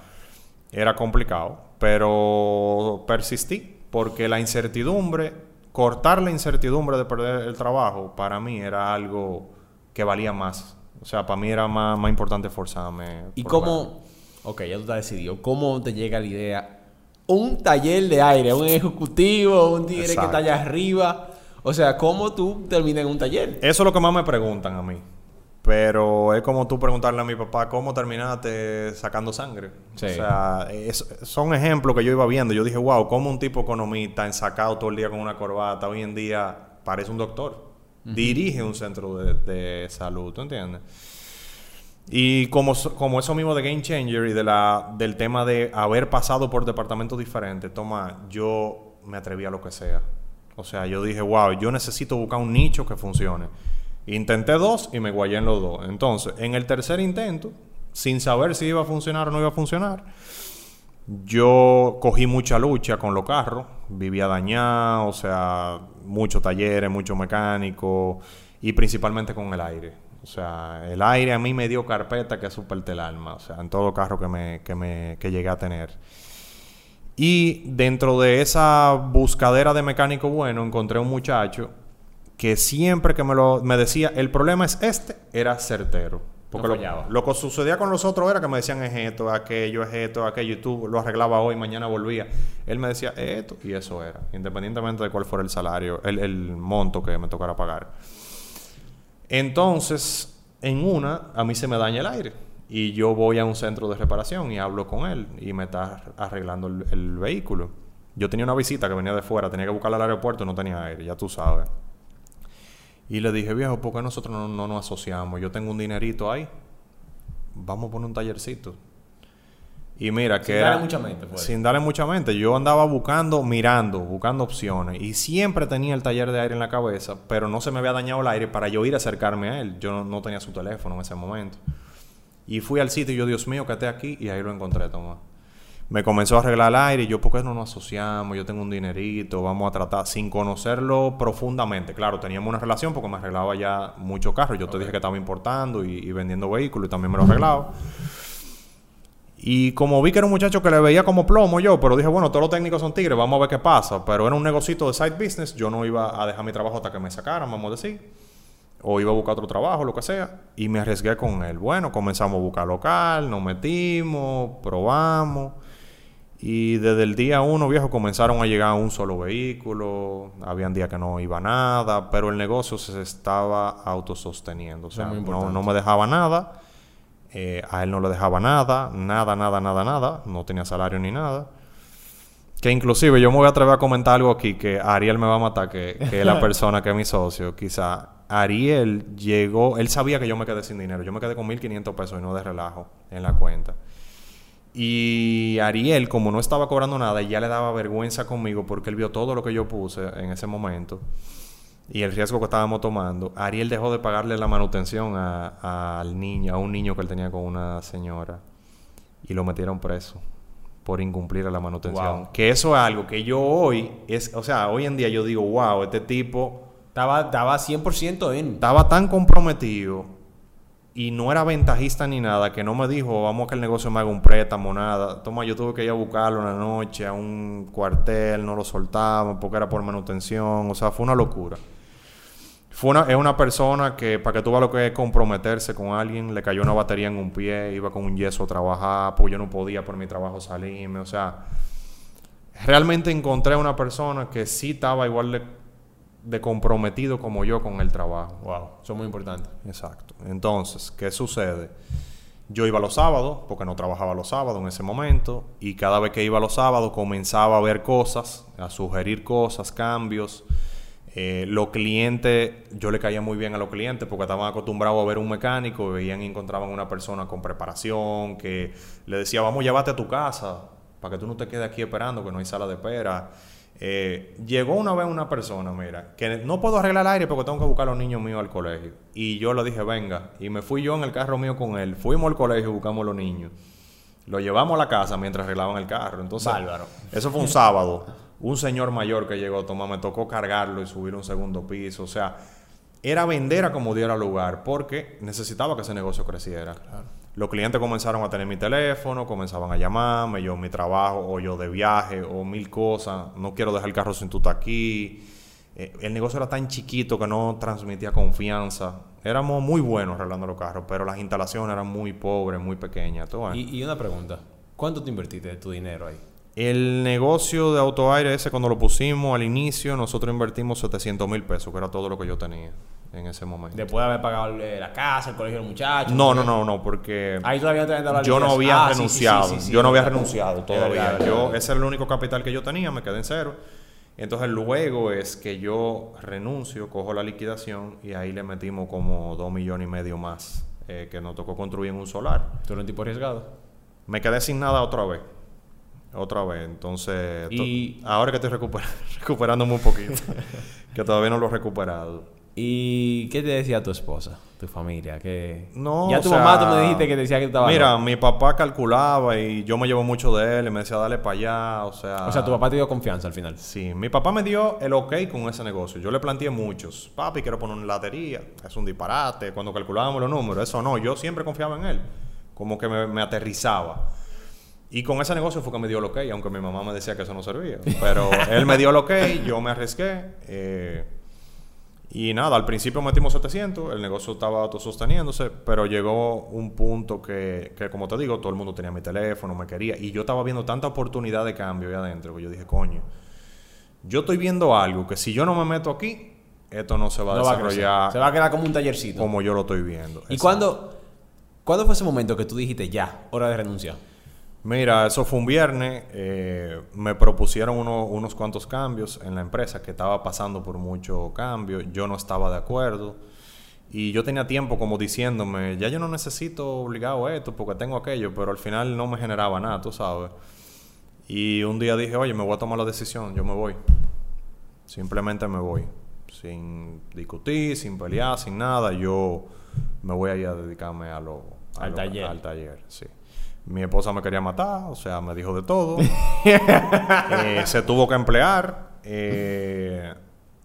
era complicado. Pero persistí porque la incertidumbre, cortar la incertidumbre de perder el trabajo, para mí era algo que valía más. O sea, para mí era más, más importante esforzarme. ¿Y cómo, ok, ya tú estás decidido, cómo te llega la idea? Un taller de aire, un ejecutivo, un tigre que está allá arriba. O sea, ¿cómo tú terminas en un taller? Eso es lo que más me preguntan a mí. Pero es como tú preguntarle a mi papá cómo terminaste sacando sangre. Sí. O sea, es- son ejemplos que yo iba viendo. Yo dije, wow, cómo un tipo economista ensacado todo el día con una corbata, hoy en día parece un doctor. Dirige un centro de, de salud, ¿tú entiendes? Y como, como eso mismo de Game Changer y de la, del tema de haber pasado por departamentos diferentes, toma, yo me atreví a lo que sea. O sea, yo dije, wow, yo necesito buscar un nicho que funcione. Intenté dos y me guayé en los dos. Entonces, en el tercer intento, sin saber si iba a funcionar o no iba a funcionar, yo cogí mucha lucha con los carros, vivía dañado, o sea, muchos talleres, muchos mecánicos y principalmente con el aire. O sea, el aire a mí me dio carpeta que superté el alma, o sea, en todo carro que me, que me que llegué a tener. Y dentro de esa buscadera de mecánico bueno, encontré un muchacho que siempre que me lo me decía, el problema es este, era certero. Porque No lo, lo que sucedía con los otros era que me decían es esto, aquello, es esto, aquello, y tú lo arreglaba hoy, mañana volvía. Él me decía "Es esto, y eso era, independientemente de cuál fuera el salario, el, el monto que me tocara pagar. Entonces, en una, a mí se me daña el aire. Y yo voy a un centro de reparación y hablo con él y me está arreglando el, vehículo. Yo tenía una visita que venía de fuera, tenía que buscarla al aeropuerto, no tenía aire, ya tú sabes. Y le dije, viejo, ¿por qué nosotros no, no nos asociamos? Yo tengo un dinerito ahí, vamos a poner un tallercito. Y mira, que Sin era... darle mucha mente, pues. Sin darle mucha mente. Yo andaba buscando, mirando, buscando opciones. Y siempre tenía el taller de aire en la cabeza, pero no se me había dañado el aire para yo ir a acercarme a él. Yo no, no tenía su teléfono en ese momento. Y fui al sitio y yo, Dios mío, que esté aquí. Y ahí lo encontré, Tomás. Me comenzó a arreglar el aire y yo, ¿por qué no nos asociamos? Yo tengo un dinerito, vamos a tratar, sin conocerlo profundamente. Claro, teníamos una relación porque me arreglaba ya muchos carros. Yo te dije que estaba importando y, y vendiendo vehículos y también me lo arreglaba. Y como vi que era un muchacho que le veía como plomo yo, pero dije, bueno, todos los técnicos son tigres, vamos a ver qué pasa. Pero era un negocito de side business, yo no iba a dejar mi trabajo hasta que me sacaran, vamos a decir. O iba a buscar otro trabajo, lo que sea. Y me arriesgué con él. Bueno, comenzamos a buscar local, nos metimos, probamos. Y desde el día uno, viejo, comenzaron a llegar un solo vehículo. Habían días que no iba nada, pero el negocio se estaba autososteniendo. O sea, no, no me dejaba nada. Eh, a él no le dejaba nada, nada, nada, nada, nada. No tenía salario ni nada. Que inclusive yo me voy a atrever a comentar algo aquí que Ariel me va a matar, que, que es la <laughs> persona que es mi socio. Quizá Ariel llegó, él sabía que yo me quedé sin dinero. Yo me quedé con 1.500 pesos y no de relajo en la cuenta. Y Ariel, como no estaba cobrando nada, ya le daba vergüenza conmigo porque él vio todo lo que yo puse en ese momento y el riesgo que estábamos tomando. Ariel dejó de pagarle la manutención a- al niño, a un niño que él tenía con una señora y lo metieron preso por incumplir a la manutención. Wow. Que eso es algo que yo hoy, es, o sea, hoy en día yo digo, wow, este tipo Estaba, estaba 100% en. estaba tan comprometido y no era ventajista ni nada, que no me dijo, vamos a que el negocio me haga un préstamo, nada. Toma, yo tuve que ir a buscarlo una noche a un cuartel, no lo soltaba porque era por manutención, o sea, fue una locura. Fue una, es una persona que, para que tú veas lo que es comprometerse con alguien, le cayó una batería en un pie, iba con un yeso a trabajar, porque yo no podía por mi trabajo salirme, o sea, realmente encontré una persona que sí estaba igual de de comprometido como yo con el trabajo. Wow, eso es muy importante. Exacto. Entonces, ¿qué sucede? Yo iba los sábados, porque no trabajaba los sábados en ese momento, y cada vez que iba los sábados comenzaba a ver cosas, a sugerir cosas, cambios. Eh, los clientes, yo le caía muy bien a los clientes porque estaban acostumbrados a ver un mecánico, veían y encontraban una persona con preparación, que le decía, vamos, llévate a tu casa, para que tú no te quedes aquí esperando, que no hay sala de espera. Eh, llegó una vez una persona, mira, que no puedo arreglar el aire porque tengo que buscar a los niños míos al colegio. Y yo le dije, venga. Y me fui yo en el carro mío con él. Fuimos al colegio y buscamos a los niños. Lo llevamos a la casa mientras arreglaban el carro. Entonces, eso fue un sábado. Un señor mayor que llegó, toma, me tocó cargarlo y subir un segundo piso. O sea, era vender a como diera lugar porque necesitaba que ese negocio creciera. Claro. Los clientes comenzaron a tener mi teléfono, comenzaban a llamarme, yo mi trabajo, o yo de viaje, o mil cosas. No quiero dejar el carro sin tú aquí. Eh, el negocio era tan chiquito que no transmitía confianza. Éramos muy buenos arreglando los carros, pero las instalaciones eran muy pobres, muy pequeñas. y, una pregunta, ¿cuánto te invertiste de tu dinero ahí? El negocio de autoaire ese, cuando lo pusimos al inicio, nosotros invertimos 700 mil pesos, que era todo lo que yo tenía en ese momento. Después de haber pagado la casa, el colegio de los muchachos. No, no, no, no, porque. Ahí todavía te la Yo no había renunciado. yo no había renunciado todavía. yo, ese era el único capital que yo tenía, me quedé en cero. Entonces luego es que yo renuncio, cojo la liquidación y ahí le metimos como dos millones y medio más eh, que nos tocó construir en un solar. ¿Tú eres un tipo arriesgado? Me quedé sin nada otra vez. Otra vez. Entonces, y... ahora que estoy recuperando, <laughs> recuperándome un poquito, <laughs> que todavía no lo he recuperado. ¿Y qué te decía tu esposa, tu familia? Que no, ya tu mamá tú me dijiste que decía que estaba Mira, mi papá calculaba y yo me llevo mucho de él y me decía, dale para allá, o sea... O sea, tu papá te dio confianza al final. Sí, mi papá me dio el ok con ese negocio. Yo le planteé muchos. Papi, quiero poner una latería. Es un disparate. Cuando calculábamos los números, eso no. Yo siempre confiaba en él. Como que me, me aterrizaba. Y con ese negocio fue que me dio el ok, aunque mi mamá me decía que eso no servía. Pero él me dio el ok, yo me arriesgué. Eh, y nada, al principio metimos 700, el negocio estaba autososteniéndose, pero llegó un punto que, que, como te digo, todo el mundo tenía mi teléfono, me quería, y yo estaba viendo tanta oportunidad de cambio ahí adentro que yo dije, coño, yo estoy viendo algo que si yo no me meto aquí, esto no se va a desarrollar. se va a quedar como un tallercito. Como yo lo estoy viendo. ¿Y cuándo, cuándo fue ese momento que tú dijiste, ya, hora de renunciar? Mira, eso fue un viernes. Eh, me propusieron unos cuantos cambios en la empresa que estaba pasando por mucho cambio. Yo no estaba de acuerdo. Y yo tenía tiempo como diciéndome, ya yo no necesito obligado esto porque tengo aquello, pero al final no me generaba nada, tú sabes. Y un día dije, oye, me voy a tomar la decisión, yo me voy. Simplemente me voy. Sin discutir, sin pelear, sin nada. Yo me voy a ir a dedicarme a lo, al taller. Al taller, sí. Mi esposa me quería matar, o sea, me dijo de todo. <laughs> Eh, se tuvo que emplear. Eh,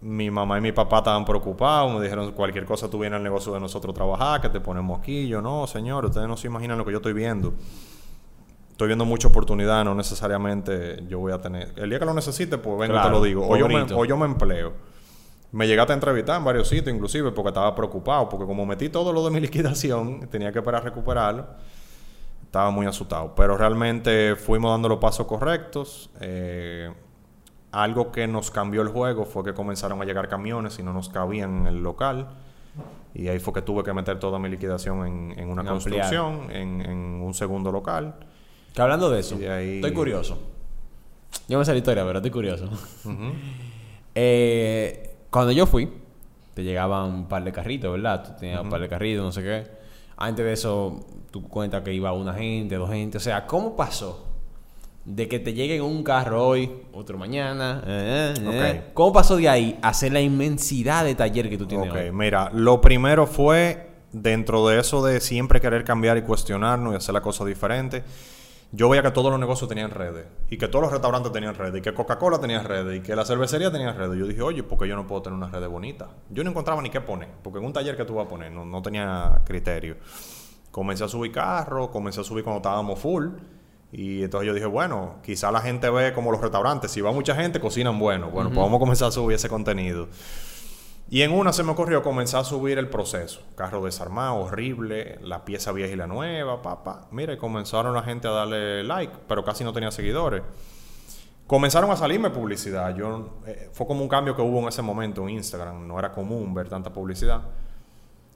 mi mamá y mi papá estaban preocupados. Me dijeron, cualquier cosa tú vienes al negocio de nosotros trabajar, que te ponemos aquí. Yo, no, señor, ustedes no se imaginan lo que yo estoy viendo. Estoy viendo mucha oportunidad, no necesariamente yo voy a tener... El día que lo necesite, pues vengo y te lo digo. O yo, me, o yo me empleo. Me llegaste a entrevistar en varios sitios, inclusive, porque estaba preocupado. Porque como metí todo lo de mi <laughs> liquidación, tenía que esperar a recuperarlo estaba muy asustado. Pero realmente fuimos dando los pasos correctos. Eh, algo que nos cambió el juego fue que comenzaron a llegar camiones y no nos cabían en el local. Y ahí fue que tuve que meter toda mi liquidación en, una construcción, en, un segundo local. Que hablando de eso, estoy curioso. Yo me sé la historia, pero estoy curioso. <laughs> Eh, cuando yo fui, te llegaban un par de carritos, ¿verdad? Tú tenías un par de carritos, no sé qué. Antes de eso, tú cuentas que iba una gente, dos gente. O sea, ¿cómo pasó? De que te llegue un carro hoy, otro mañana. Eh, eh, eh. ¿Cómo pasó de ahí a hacer la inmensidad de taller que tú tienes okay. Mira, lo primero fue dentro de eso de siempre querer cambiar y cuestionarnos y hacer la cosa diferente. Yo veía que todos los negocios tenían redes, y que todos los restaurantes tenían redes, y que Coca-Cola tenía redes, y que la cervecería tenía redes. Yo dije, oye, ¿por qué yo no puedo tener una red bonita? Yo no encontraba ni qué poner, porque en un taller que tú vas a poner no, no tenía criterio. Comencé a subir carros, comencé a subir cuando estábamos full. Y entonces yo dije, bueno, quizá la gente ve como los restaurantes, si va mucha gente, cocinan bueno. Bueno, pues vamos a comenzar a subir ese contenido. Y en una se me ocurrió comenzar a subir el proceso. Carro desarmado, horrible, la pieza vieja y la nueva, papá. Mira, y comenzaron la gente a darle like, pero casi no tenía seguidores. Comenzaron a salirme publicidad. Yo, eh, fue como un cambio que hubo en ese momento en Instagram. No era común ver tanta publicidad.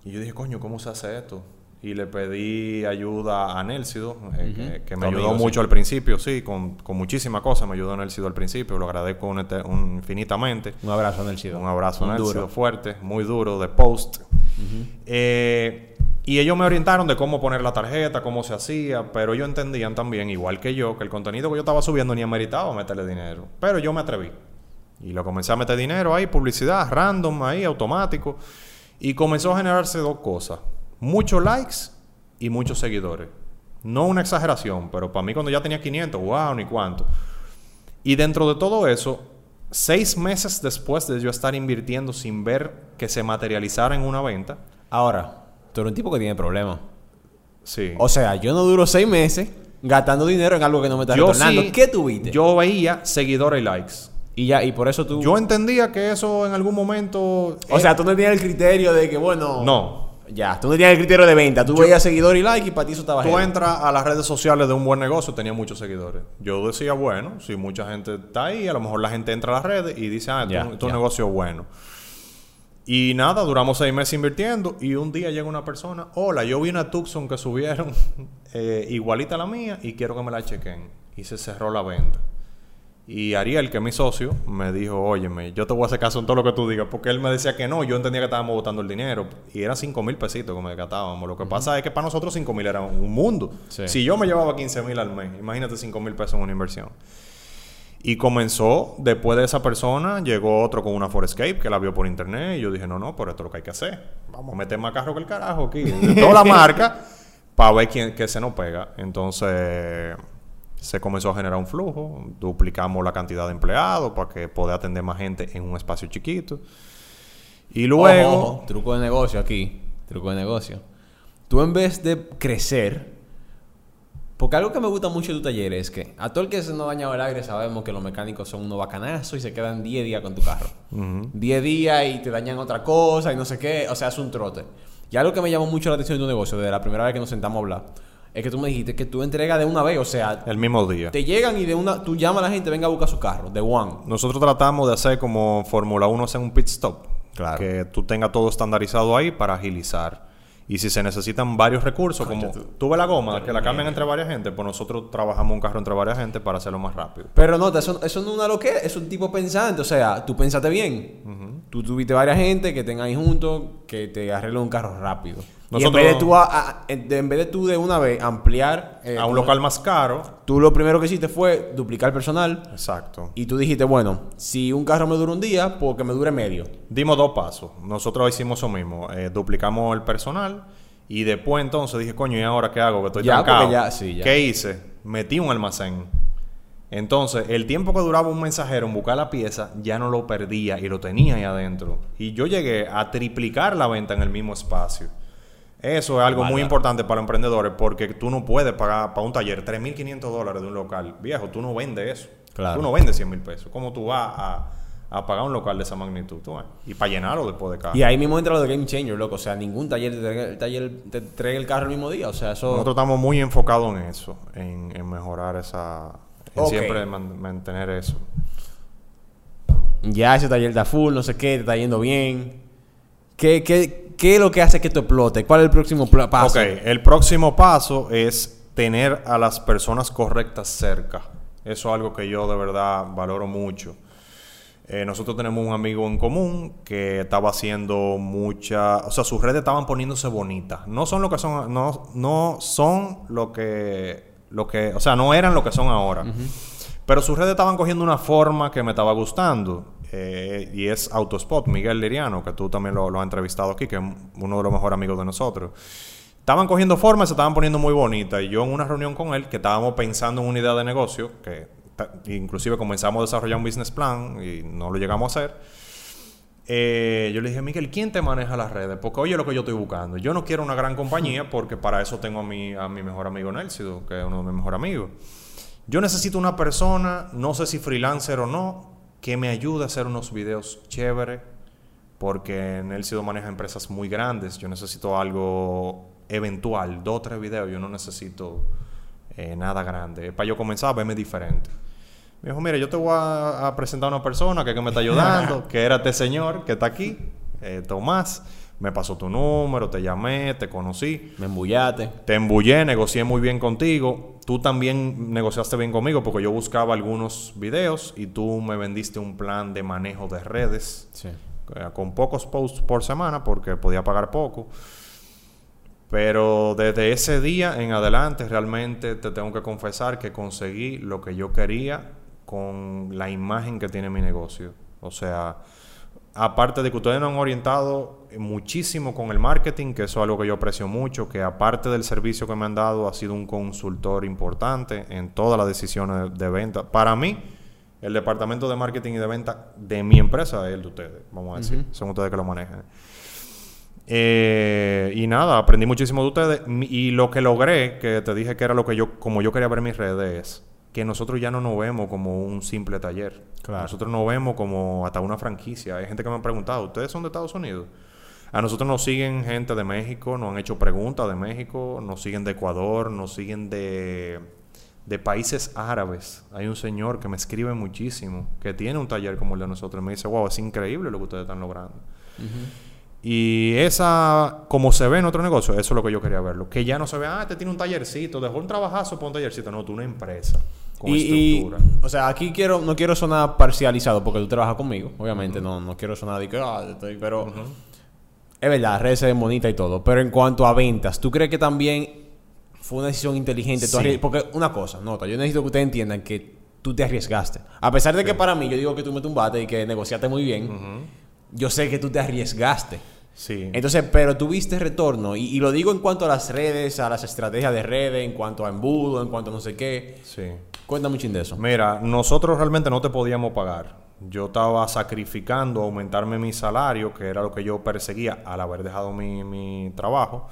Y yo dije, coño, ¿cómo se hace esto? Y le pedí ayuda a Nelsido, eh, que, me ayudó mucho al principio, sí, con, con muchísimas cosas. Me ayudó Nelsido al principio, lo agradezco un, infinitamente. Un abrazo a Nelsido. Un abrazo a Nelsido fuerte, muy duro, de post. Eh, y ellos me orientaron de cómo poner la tarjeta, cómo se hacía, pero ellos entendían también, igual que yo, que el contenido que yo estaba subiendo ni ameritaba meterle dinero. Pero yo me atreví. Y lo comencé a meter dinero ahí, publicidad, random, ahí, automático. Y comenzó a generarse dos cosas muchos likes y muchos seguidores. No una exageración, pero para mí cuando ya tenía 500, wow, ni cuánto. Y dentro de todo eso, seis meses después de yo estar invirtiendo sin ver que se materializara en una venta. Ahora, tú eres un tipo que tiene problemas. Sí. O sea, yo no duro seis meses gastando dinero en algo que no me está yo retornando. ¿Qué tuviste? Yo veía seguidores y likes. Y ya, y por eso tú. Yo entendía que eso en algún momento. O sea, tú no tenías el criterio de que, bueno. No. Ya, tú no tenías el criterio de venta. Tú veías seguidor y like y para ti eso estaba Tú entras a las redes sociales de un buen negocio, tenía muchos seguidores. Yo decía, bueno, si mucha gente está ahí, a lo mejor la gente entra a las redes y dice, ah, tu, negocio es bueno. Y nada, duramos seis meses invirtiendo y un día llega una persona, hola, yo vi una Tucson que subieron <laughs> eh, igualita a la mía y quiero que me la chequen. Y se cerró la venta. Y Ariel, que es mi socio, me dijo, óyeme, yo te voy a hacer caso en todo lo que tú digas, porque él me decía que no, yo entendía que estábamos botando el dinero, y era 5 mil pesitos como gastábamos. Lo que pasa es que para nosotros 5 mil era un mundo. Si yo me llevaba 15 mil al mes, imagínate 5 mil pesos en una inversión. Y comenzó, después de esa persona, llegó otro con una Forescape que la vio por internet, y yo dije, no, no, pero esto es lo que hay que hacer. Vamos a meter más carro que el carajo aquí, de toda la marca, <laughs> para ver quién que se nos pega. Entonces se comenzó a generar un flujo, duplicamos la cantidad de empleados para que pueda atender más gente en un espacio chiquito. Y luego... truco de negocio aquí, truco de negocio. Tú en vez de crecer, porque algo que me gusta mucho de tu taller es que a todo el que se nos ha dañado el aire sabemos que los mecánicos son unos bacanazos y se quedan 10 días con tu carro. 10 días y te dañan otra cosa y no sé qué, o sea, es un trote. Y algo que me llamó mucho la atención de tu negocio, desde la primera vez que nos sentamos a hablar, es que tú me dijiste que tú entregas de una vez, o sea... El mismo día. Te llegan y de una... Tú llamas a la gente, venga a buscar su carro, de one. Nosotros tratamos de hacer como Fórmula 1 hace un pit stop. Claro. Que tú tengas todo estandarizado ahí para agilizar. Y si se necesitan varios recursos, como tú ves la goma, que la cambian entre varias gente, pues nosotros trabajamos un carro entre varias gente para hacerlo más rápido. Pero no, eso, eso no es una loquera, es un tipo pensante. O sea, tú pensaste bien. Tú tuviste varias gente que tengan ahí juntos, que te arreglen un carro rápido en vez de tú, en vez de tú de una vez ampliar... Eh, a un local más caro. Tú lo primero que hiciste fue duplicar personal. Exacto. Y tú dijiste, bueno, si un carro me dura un día, pues que me dure medio. Dimos dos pasos. Nosotros hicimos eso mismo. Eh, duplicamos el personal. Y después entonces dije, coño, ¿y ahora qué hago? Que estoy ya, Ya, sí, ya. ¿Qué hice? Metí un almacén. Entonces, el tiempo que duraba un mensajero en buscar la pieza, ya no lo perdía y lo tenía ahí adentro. Y yo llegué a triplicar la venta en el mismo espacio. Eso es algo muy importante para los emprendedores porque tú no puedes pagar para un taller 3.500 dólares de un local. Viejo, tú no vendes eso. Tú no vendes 100 mil pesos. ¿Cómo tú vas a, pagar un local de esa magnitud? Y para llenarlo después de cada. Y ahí mismo entra lo de Game Changer, loco. O sea, ningún taller te, taller te entrega el carro el mismo día. O sea, eso... Nosotros estamos muy enfocados en eso, en, mejorar esa... En siempre mantener eso. Ya ese taller está full, no sé qué, te está yendo bien. ¿Qué, qué, ¿Qué es lo que hace que esto explote? ¿Cuál es el próximo paso? Ok, el próximo paso es tener a las personas correctas cerca. Eso es algo que yo de verdad valoro mucho. Eh, nosotros tenemos un amigo en común que estaba haciendo mucha, o sea, sus redes estaban poniéndose bonitas. No son lo que son, no, no son lo que, lo que, o sea, no eran lo que son ahora. Pero sus redes estaban cogiendo una forma que me estaba gustando. Eh, y es Autospot, Miguel Liriano, que tú también lo, has entrevistado aquí, que es uno de los mejores amigos de nosotros. estaban cogiendo forma, se estaban poniendo muy bonitas. Y yo en una reunión con él, que estábamos pensando en una idea de negocio, que inclusive comenzamos a desarrollar un business plan y no lo llegamos a hacer. eh, yo le dije, Miguel, ¿quién te maneja las redes? Porque oye lo que yo estoy buscando. Yo no quiero una gran compañía porque para eso tengo a mi, a mi mejor amigo Nelsido, que es uno de mis mejores amigos. Yo necesito una persona, no sé si freelancer o no, que me ayude a hacer unos videos chéveres, porque Nelsido maneja empresas muy grandes. Yo necesito algo eventual, dos o tres videos. Yo no necesito eh, nada grande. Para yo comenzar a verme diferente. Me dijo, mira, yo te voy a, a presentar a una persona que, que me está ayudando, <laughs> que era este señor que está aquí, eh, Tomás. Me pasó tu número, te llamé, te conocí. Me embullate. Te embullé, negocié muy bien contigo. Tú también negociaste bien conmigo porque yo buscaba algunos videos y tú me vendiste un plan de manejo de redes Sí. eh, con pocos posts por semana porque podía pagar poco. Pero desde ese día en adelante realmente te tengo que confesar que conseguí lo que yo quería con la imagen que tiene mi negocio. O sea, aparte de que ustedes nos han orientado muchísimo con el marketing, que eso es algo que yo aprecio mucho, que aparte del servicio que me han dado, ha sido un consultor importante en todas las decisiones de, venta. Para mí, el departamento de marketing y de venta de mi empresa es el de ustedes, vamos a decir. Son ustedes que lo manejan. Eh, y nada, aprendí muchísimo de ustedes. Y lo que logré, que te dije que era lo que yo, como yo quería ver mis redes, es que nosotros ya no nos vemos como un simple taller. Claro. Nosotros nos vemos como hasta una franquicia. Hay gente que me ha preguntado, ¿ustedes son de Estados Unidos? A nosotros nos siguen gente de México, nos han hecho preguntas de México, nos siguen de Ecuador, nos siguen de, de países árabes. Hay un señor que me escribe muchísimo, que tiene un taller como el de nosotros. Y me dice, wow, es increíble lo que ustedes están logrando. Y esa, como se ve en otro negocio, eso es lo que yo quería verlo. Que ya no se ve, ah, te tiene un tallercito, dejó un trabajazo por un tallercito. No, tú una empresa con Y, o sea, aquí quiero, no quiero sonar parcializado porque tú trabajas conmigo, obviamente, no, no quiero sonar de que, ah, estoy, pero es verdad, las redes se ven bonitas y todo, pero en cuanto a ventas, ¿tú crees que también fue una decisión inteligente? Sí. Porque una cosa, nota, yo necesito que ustedes entiendan que tú te arriesgaste. A pesar de que para mí, yo digo que tú me tumbaste y que negociaste muy bien, yo sé que tú te arriesgaste. Sí. Entonces, pero tuviste retorno. Y, y lo digo en cuanto a las redes, a las estrategias de redes, en cuanto a embudo, en cuanto a no sé qué. sí. Cuéntame un chin de eso. Mira, nosotros realmente no te podíamos pagar. Yo estaba sacrificando aumentarme mi salario, que era lo que yo perseguía al haber dejado mi, mi trabajo.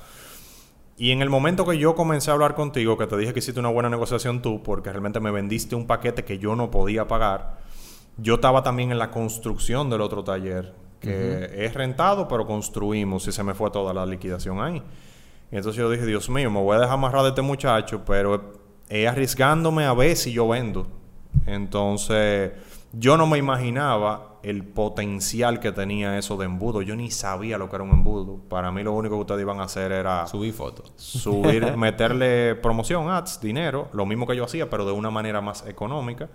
Y en el momento que yo comencé a hablar contigo, que te dije que hiciste una buena negociación tú, porque realmente me vendiste un paquete que yo no podía pagar, yo estaba también en la construcción del otro taller, que es rentado, pero construimos y se me fue toda la liquidación ahí. Y entonces yo dije, Dios mío, me voy a dejar amarrar de este muchacho, pero es arriesgándome a ver si yo vendo. Entonces, yo no me imaginaba el potencial que tenía eso de embudo. Yo ni sabía lo que era un embudo. Para mí lo único que ustedes iban a hacer era Subí fotos. subir, <laughs> meterle promoción, ads, dinero, lo mismo que yo hacía, pero de una manera más económica.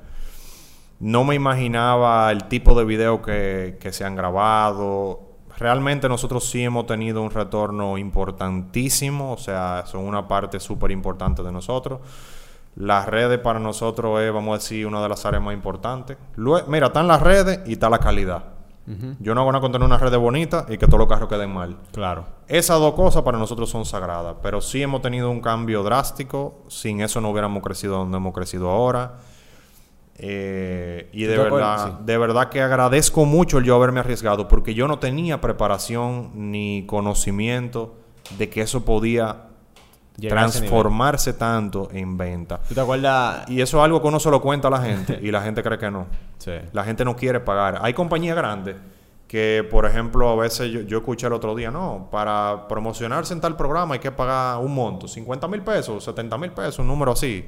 No me imaginaba el tipo de video que, que se han grabado. Realmente nosotros sí hemos tenido un retorno importantísimo, o sea, son una parte súper importante de nosotros. Las redes para nosotros es, vamos a decir, una de las áreas más importantes. Lue- mira, están las redes y está la calidad. Yo no hago nada con tener una red bonita y que todos los carros queden mal. Claro. Esas dos cosas para nosotros son sagradas, pero sí hemos tenido un cambio drástico. Sin eso no hubiéramos crecido donde hemos crecido ahora. Eh, y ¿Tú de verdad, Sí. de verdad que agradezco mucho el yo haberme arriesgado, porque yo no tenía preparación ni conocimiento de que eso podía Transformarse tanto en venta. ¿Tú te acuerdas? Y eso es algo que uno se lo cuenta a la gente y la gente cree que no. Sí. La gente no quiere pagar. Hay compañías grandes que, por ejemplo, a veces yo, yo escuché el otro día, no, para promocionarse en tal programa hay que pagar un monto, 50 mil pesos, 70 mil pesos, un número así.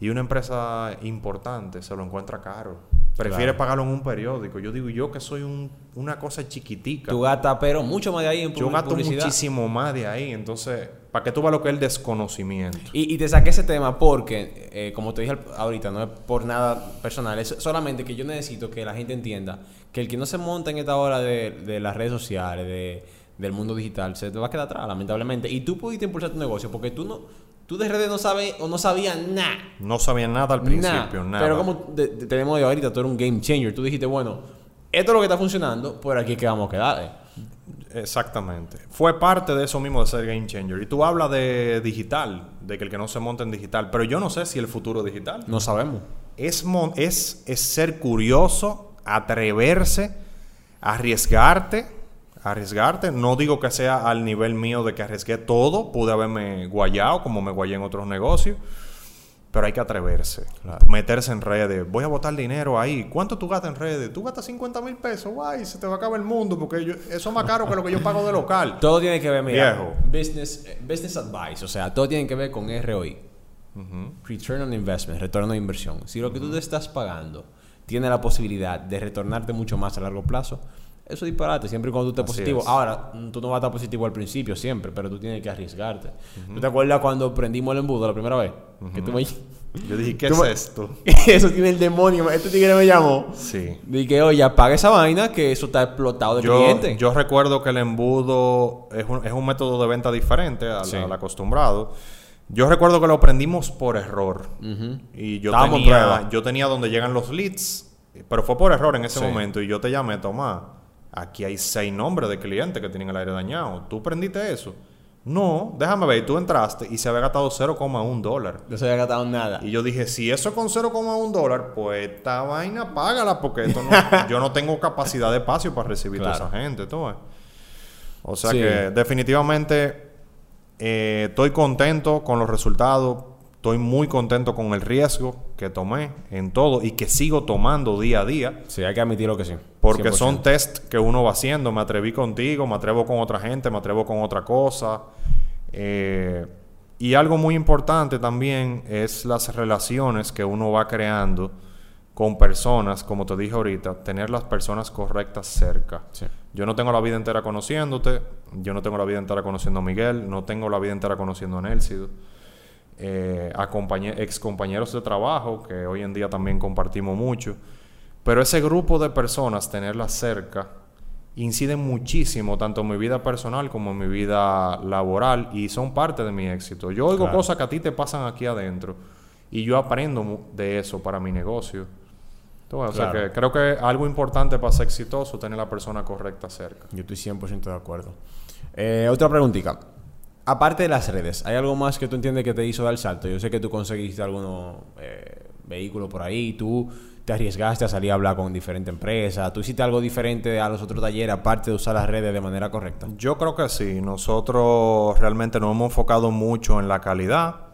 Y una empresa importante se lo encuentra caro. Prefiere Claro. pagarlo en un periódico. Yo digo, yo que soy un- una cosa chiquitica. Tú gastas, pero mucho más de ahí en yo gasto publicidad. muchísimo más de ahí. Entonces, ¿para qué tú veas lo que es el desconocimiento? Y, y te saqué ese tema porque, eh, como te dije ahorita, no es por nada personal, es solamente que yo necesito que la gente entienda que el que no se monta en esta hora de, de las redes sociales, de, del mundo digital, se te va a quedar atrás, lamentablemente. Y tú pudiste impulsar tu negocio porque tú no, tú de redes no sabes o no sabías nada. No sabía nada al principio, nada. Pero como te- te- tenemos de ahorita, tú eres un game changer. Tú dijiste, bueno, esto es lo que está funcionando, por aquí es que vamos a quedar. Exactamente. Fue parte de eso mismo de ser game changer. Y tú hablas de digital, de que el que no se monta en digital, pero yo no sé si el futuro es digital. No sabemos. Es, es, es ser curioso, atreverse, arriesgarte, arriesgarte. No digo que sea al nivel mío de que arriesgué todo, pude haberme guayado como me guayé en otros negocios, pero hay que atreverse, meterse en redes. Voy a botar dinero ahí. ¿Cuánto tú gastas en redes? Tú gastas 50 mil pesos, guay, se te va a acabar el mundo porque yo- eso es más caro que lo que yo pago de local. <laughs> Todo tiene que ver, mira, Viejo. business, eh, business advice, o sea, todo tiene que ver con ROI. Return on Investment, retorno de inversión. Si lo que tú te estás pagando tiene la posibilidad de retornarte mucho más a largo plazo, eso es disparate, siempre y cuando tú estés Así positivo. es. Ahora, mm, tú no vas a estar positivo al principio siempre, pero tú tienes que arriesgarte. ¿Tú te acuerdas cuando prendimos el embudo la primera vez? Que tú me... Yo dije, ¿qué <laughs> es me- esto? <laughs> eso tiene el demonio. Este tigre me llamó. Sí. Dije, oye, apaga esa vaina que eso está explotado de Yo, cliente. yo recuerdo que el embudo es un, es un método de venta diferente al, Sí. al acostumbrado. Yo recuerdo que lo aprendimos por error. Y yo Estábamos tenía, yo tenía donde llegan los leads, pero fue por error en ese Sí. momento. Y yo te llamé, Tomás, aquí hay seis nombres de clientes que tienen el aire dañado. ¿Tú prendiste eso? No, déjame ver. Tú entraste y se había gastado 0,1 dólar. No se había gastado nada. Y yo dije, si eso con 0,1 dólar, pues esta vaina págala porque esto no- <laughs> yo no tengo capacidad de espacio para recibir Claro. toda esa gente. ves. O sea Sí. que definitivamente eh, estoy contento con los resultados, estoy muy contento con el riesgo que tomé en todo y que sigo tomando día a día. Sí, hay que admitirlo que sí. Porque 100%. son test que uno va haciendo. Me atreví contigo, me atrevo con otra gente, me atrevo con otra cosa. Eh, y algo muy importante también es las relaciones que uno va creando con personas, como te dije ahorita, tener las personas correctas cerca. Sí. Yo no tengo la vida entera conociéndote, yo no tengo la vida entera conociendo a Miguel, no tengo la vida entera conociendo a Nelsido, eh, a compañe- ex compañeros de trabajo que hoy en día también compartimos mucho. Pero ese grupo de personas, tenerlas cerca, incide muchísimo tanto en mi vida personal como en mi vida laboral y son parte de mi éxito. Yo oigo Claro. cosas que a ti te pasan aquí adentro y yo aprendo de eso para mi negocio. Entonces, o sea que creo que algo importante para ser exitoso tener la persona correcta cerca. Yo estoy 100% de acuerdo. Eh, otra preguntita. Aparte de las redes, ¿hay algo más que tú entiendes que te hizo dar el salto? Yo sé que tú conseguiste algunos eh, vehículos por ahí, tú te arriesgaste a salir a hablar con diferentes empresas, tú hiciste algo diferente a los otros talleres, aparte de usar las redes de manera correcta. Yo creo que sí. Nosotros realmente nos hemos enfocado mucho en la calidad.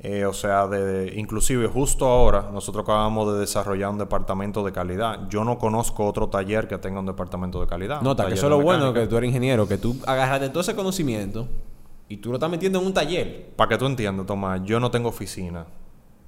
Eh, o sea, de, inclusive justo ahora nosotros acabamos de desarrollar un departamento de calidad. Yo no conozco otro taller que tenga un departamento de calidad. Nota que eso es lo bueno que tú eres ingeniero, que tú agarraste todo ese conocimiento y tú lo estás metiendo en un taller. Para que tú entiendas, Tomás, yo no tengo oficina.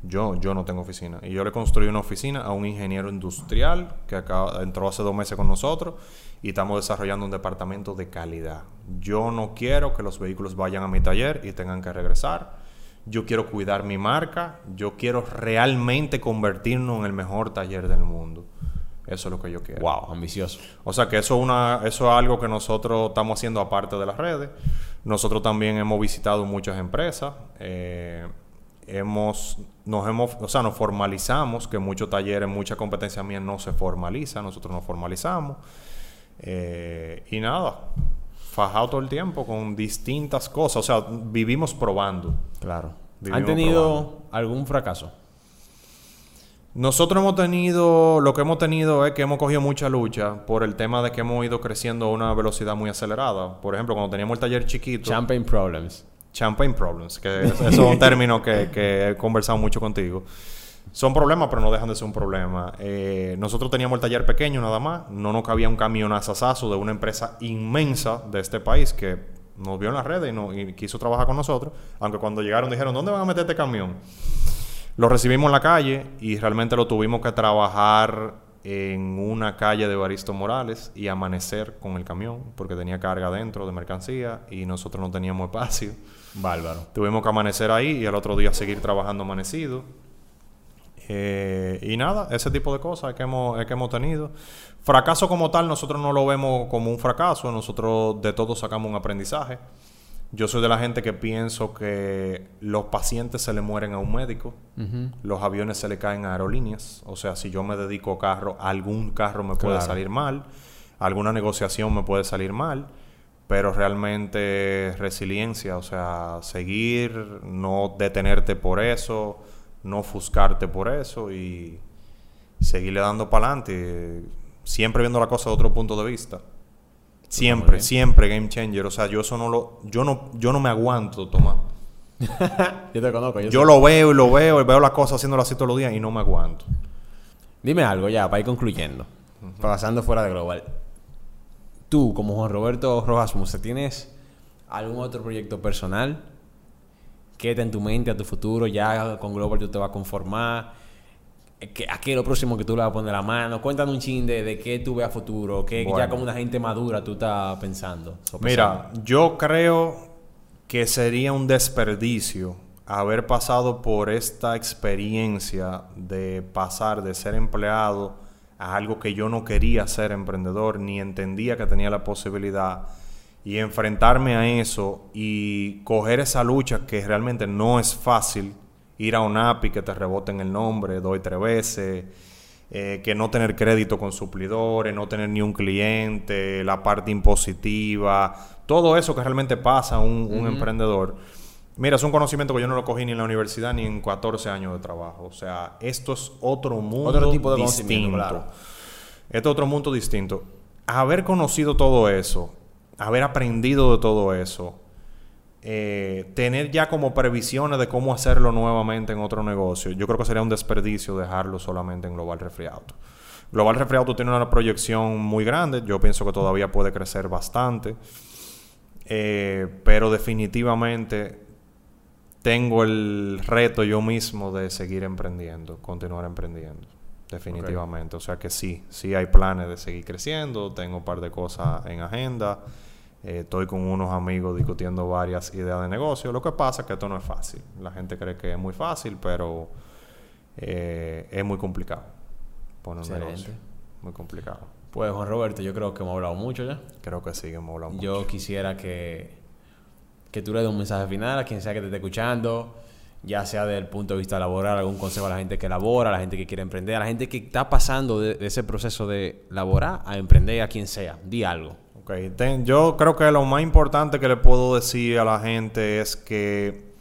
Yo, yo no tengo oficina. Y yo le construí una oficina a un ingeniero industrial que acá entró hace dos meses con nosotros y estamos desarrollando un departamento de calidad. Yo no quiero que los vehículos vayan a mi taller y tengan que regresar. Yo quiero cuidar mi marca. Yo quiero realmente convertirnos en el mejor taller del mundo. Eso es lo que yo quiero. Wow, ambicioso. O sea que eso es, una, eso es algo que nosotros estamos haciendo aparte de las redes. Nosotros también hemos visitado muchas empresas. eh, hemos, nos hemos, o sea, nos formalizamos, que muchos talleres, muchas competencias mías no se formalizan, nosotros nos formalizamos. eh, y nada, fajado todo el tiempo con distintas cosas. O sea, vivimos probando. Claro. Vivimos ¿Han tenido algún fracaso? Nosotros hemos tenido, lo que hemos tenido es que hemos cogido mucha lucha por el tema de que hemos ido creciendo a una velocidad muy acelerada. Por ejemplo, cuando teníamos el taller chiquito, Champagne Problems. champagne problems, que es- eso es un término que, que he conversado mucho contigo. Son problemas, pero no dejan de ser un problema. Eh, nosotros teníamos el taller pequeño nada más, no nos cabía un camionazazazo de una empresa inmensa de este país que nos vio en las redes y, no- y quiso trabajar con nosotros, aunque cuando llegaron dijeron, ¿dónde van a meter este camión? Lo recibimos en la calle y realmente lo tuvimos que trabajar en una calle de Baristo Morales y amanecer con el camión porque tenía carga dentro de mercancía y nosotros no teníamos espacio. Bárbaro. Tuvimos que amanecer ahí y al otro día seguir trabajando amanecido. Eh, y nada, ese tipo de cosas que, hemos, que hemos tenido. Fracaso como tal, nosotros no lo vemos como un fracaso, nosotros de todo sacamos un aprendizaje. Yo soy de la gente que pienso que los pacientes se le mueren a un médico, los aviones se le caen a aerolíneas, o sea, si yo me dedico a carro, algún carro me puede Claro. salir mal, alguna negociación me puede salir mal. pero realmente resiliencia, o sea, seguir, no detenerte por eso, no ofuscarte por eso y seguirle dando para adelante, siempre viendo la cosa de otro punto de vista. Siempre, siempre game changer, o sea, yo eso no lo yo no yo no me aguanto, Tomás. <laughs> yo te conozco. Yo, lo veo y lo veo y veo las cosas haciéndolo así todos los días y no me aguanto. Dime algo ya, para ir concluyendo. Pasando fuera de Global. Tú, como Juan Roberto Rojas Musa, ¿tienes algún otro proyecto personal que está en tu mente a tu futuro? Ya con Global tú te vas a conformar. ¿A qué es lo próximo que tú le vas a poner la mano? Cuéntanos un chin de, de qué tú ves a futuro. Que ya como una gente madura tú estás pensando. Mira, yo creo que sería un desperdicio haber pasado por esta experiencia de pasar de ser empleado a algo que yo no quería ser emprendedor, ni entendía que tenía la posibilidad, y enfrentarme a eso y coger esa lucha que realmente no es fácil, ir a un API que te reboten el nombre, doy tres veces, eh, que no tener crédito con suplidores, no tener ni un cliente, la parte impositiva, todo eso que realmente pasa a un, emprendedor. Mira, es un conocimiento que yo no lo cogí ni en la universidad ni en 14 años de trabajo. O sea, esto es otro mundo otro tipo de distinto. Claro. Esto es otro mundo distinto. Haber conocido todo eso, haber aprendido de todo eso, eh, tener ya como previsiones de cómo hacerlo nuevamente en otro negocio, yo creo que sería un desperdicio dejarlo solamente en Global Refri Auto. Global Refri Auto tiene una proyección muy grande, yo pienso que todavía puede crecer bastante. Eh, pero definitivamente tengo el reto yo mismo de seguir emprendiendo, continuar emprendiendo. Definitivamente. O sea que sí, sí hay planes de seguir creciendo, tengo un par de cosas en agenda. Eh, estoy con unos amigos discutiendo varias ideas de negocio. Lo que pasa es que esto no es fácil. La gente cree que es muy fácil, pero eh, es muy complicado poner un negocio. Muy complicado. Pues Juan Roberto, yo creo que hemos hablado mucho ya. Creo que sí, hemos hablado mucho. Yo quisiera que, que tú le des un mensaje final a quien sea que te esté escuchando, ya sea desde el punto de vista laboral, algún consejo a la gente que labora, a la gente que quiere emprender, a la gente que está pasando de, ese proceso de laborar a emprender, a quien sea. Di algo. Okay. yo creo que lo más importante que le puedo decir a la gente es que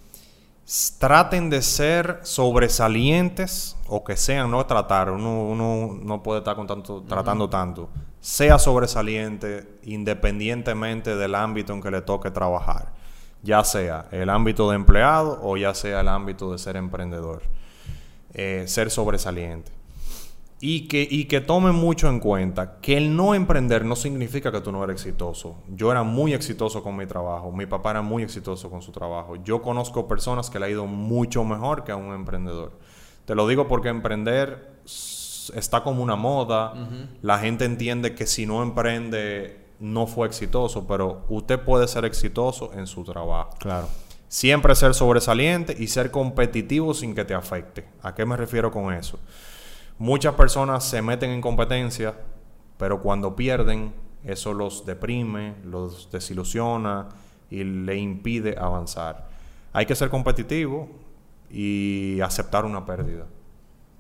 traten de ser sobresalientes o que sean, no tratar, uno, no puede estar con tanto, tratando tanto, sea sobresaliente independientemente del ámbito en que le toque trabajar, ya sea el ámbito de empleado o ya sea el ámbito de ser emprendedor, eh, ser sobresaliente. Y que, y que tomen mucho en cuenta que el no emprender no significa que tú no eres exitoso. Yo era muy exitoso con mi trabajo, mi papá era muy exitoso con su trabajo. Yo conozco personas que le ha ido mucho mejor que a un emprendedor. Te lo digo porque emprender está como una moda. La gente entiende que si no emprende no fue exitoso, pero usted puede ser exitoso en su trabajo. Claro. Siempre ser sobresaliente y ser competitivo sin que te afecte. ¿A qué me refiero con eso? Muchas personas se meten en competencia, pero cuando pierden, eso los deprime, los desilusiona y le impide avanzar. Hay que ser competitivo y aceptar una pérdida.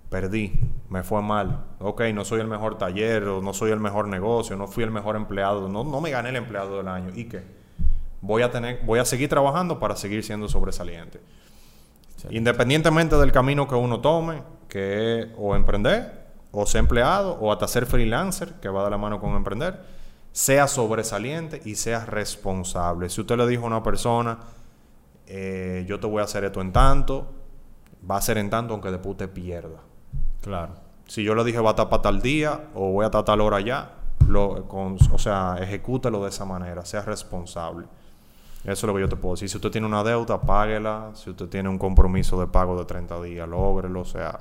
Perdí, me fue mal. Ok, no soy el mejor taller, no soy el mejor negocio, no fui el mejor empleado, no, no me gané el empleado del año. ¿Y qué? Voy a, tener, voy a seguir trabajando para seguir siendo sobresaliente. Independientemente del camino que uno tome, que es o emprender, o ser empleado, o hasta ser freelancer, que va de la mano con emprender, sea sobresaliente y sea responsable. Si usted le dijo a una persona, eh, yo te voy a hacer esto en tanto, va a ser en tanto aunque después te pierda. Claro. Si yo le dije va a estar para tal día o voy a estar tal hora ya, lo, o sea, ejecútelo de esa manera, sea responsable. Eso es lo que yo te puedo decir. Si usted tiene una deuda, páguela. Si usted tiene un compromiso de pago de 30 días, lógrelo. O sea,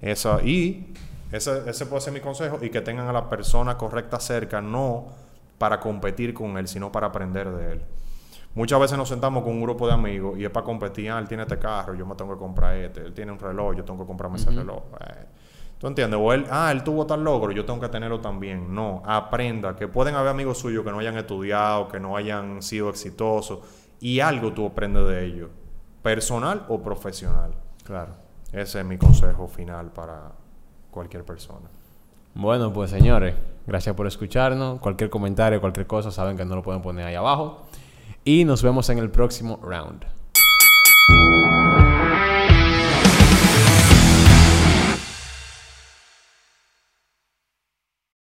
esa, y ese, ese puede ser mi consejo. Y que tengan a la persona correcta cerca, no para competir con él, sino para aprender de él. Muchas veces nos sentamos con un grupo de amigos y es para competir. Ah, él tiene este carro, yo me tengo que comprar este. Él tiene un reloj, yo tengo que comprarme ese reloj. Eh, ¿Tú entiendes? O él, ah, él tuvo tal logro, yo tengo que tenerlo también. No, aprenda que pueden haber amigos suyos que no hayan estudiado, que no hayan sido exitosos y algo tú aprendes de ellos, personal o profesional. Claro. Ese es mi consejo final para cualquier persona. Bueno, pues señores, Gracias por escucharnos. Cualquier comentario, cualquier cosa, saben que no lo pueden poner ahí abajo. Y nos vemos en el próximo round.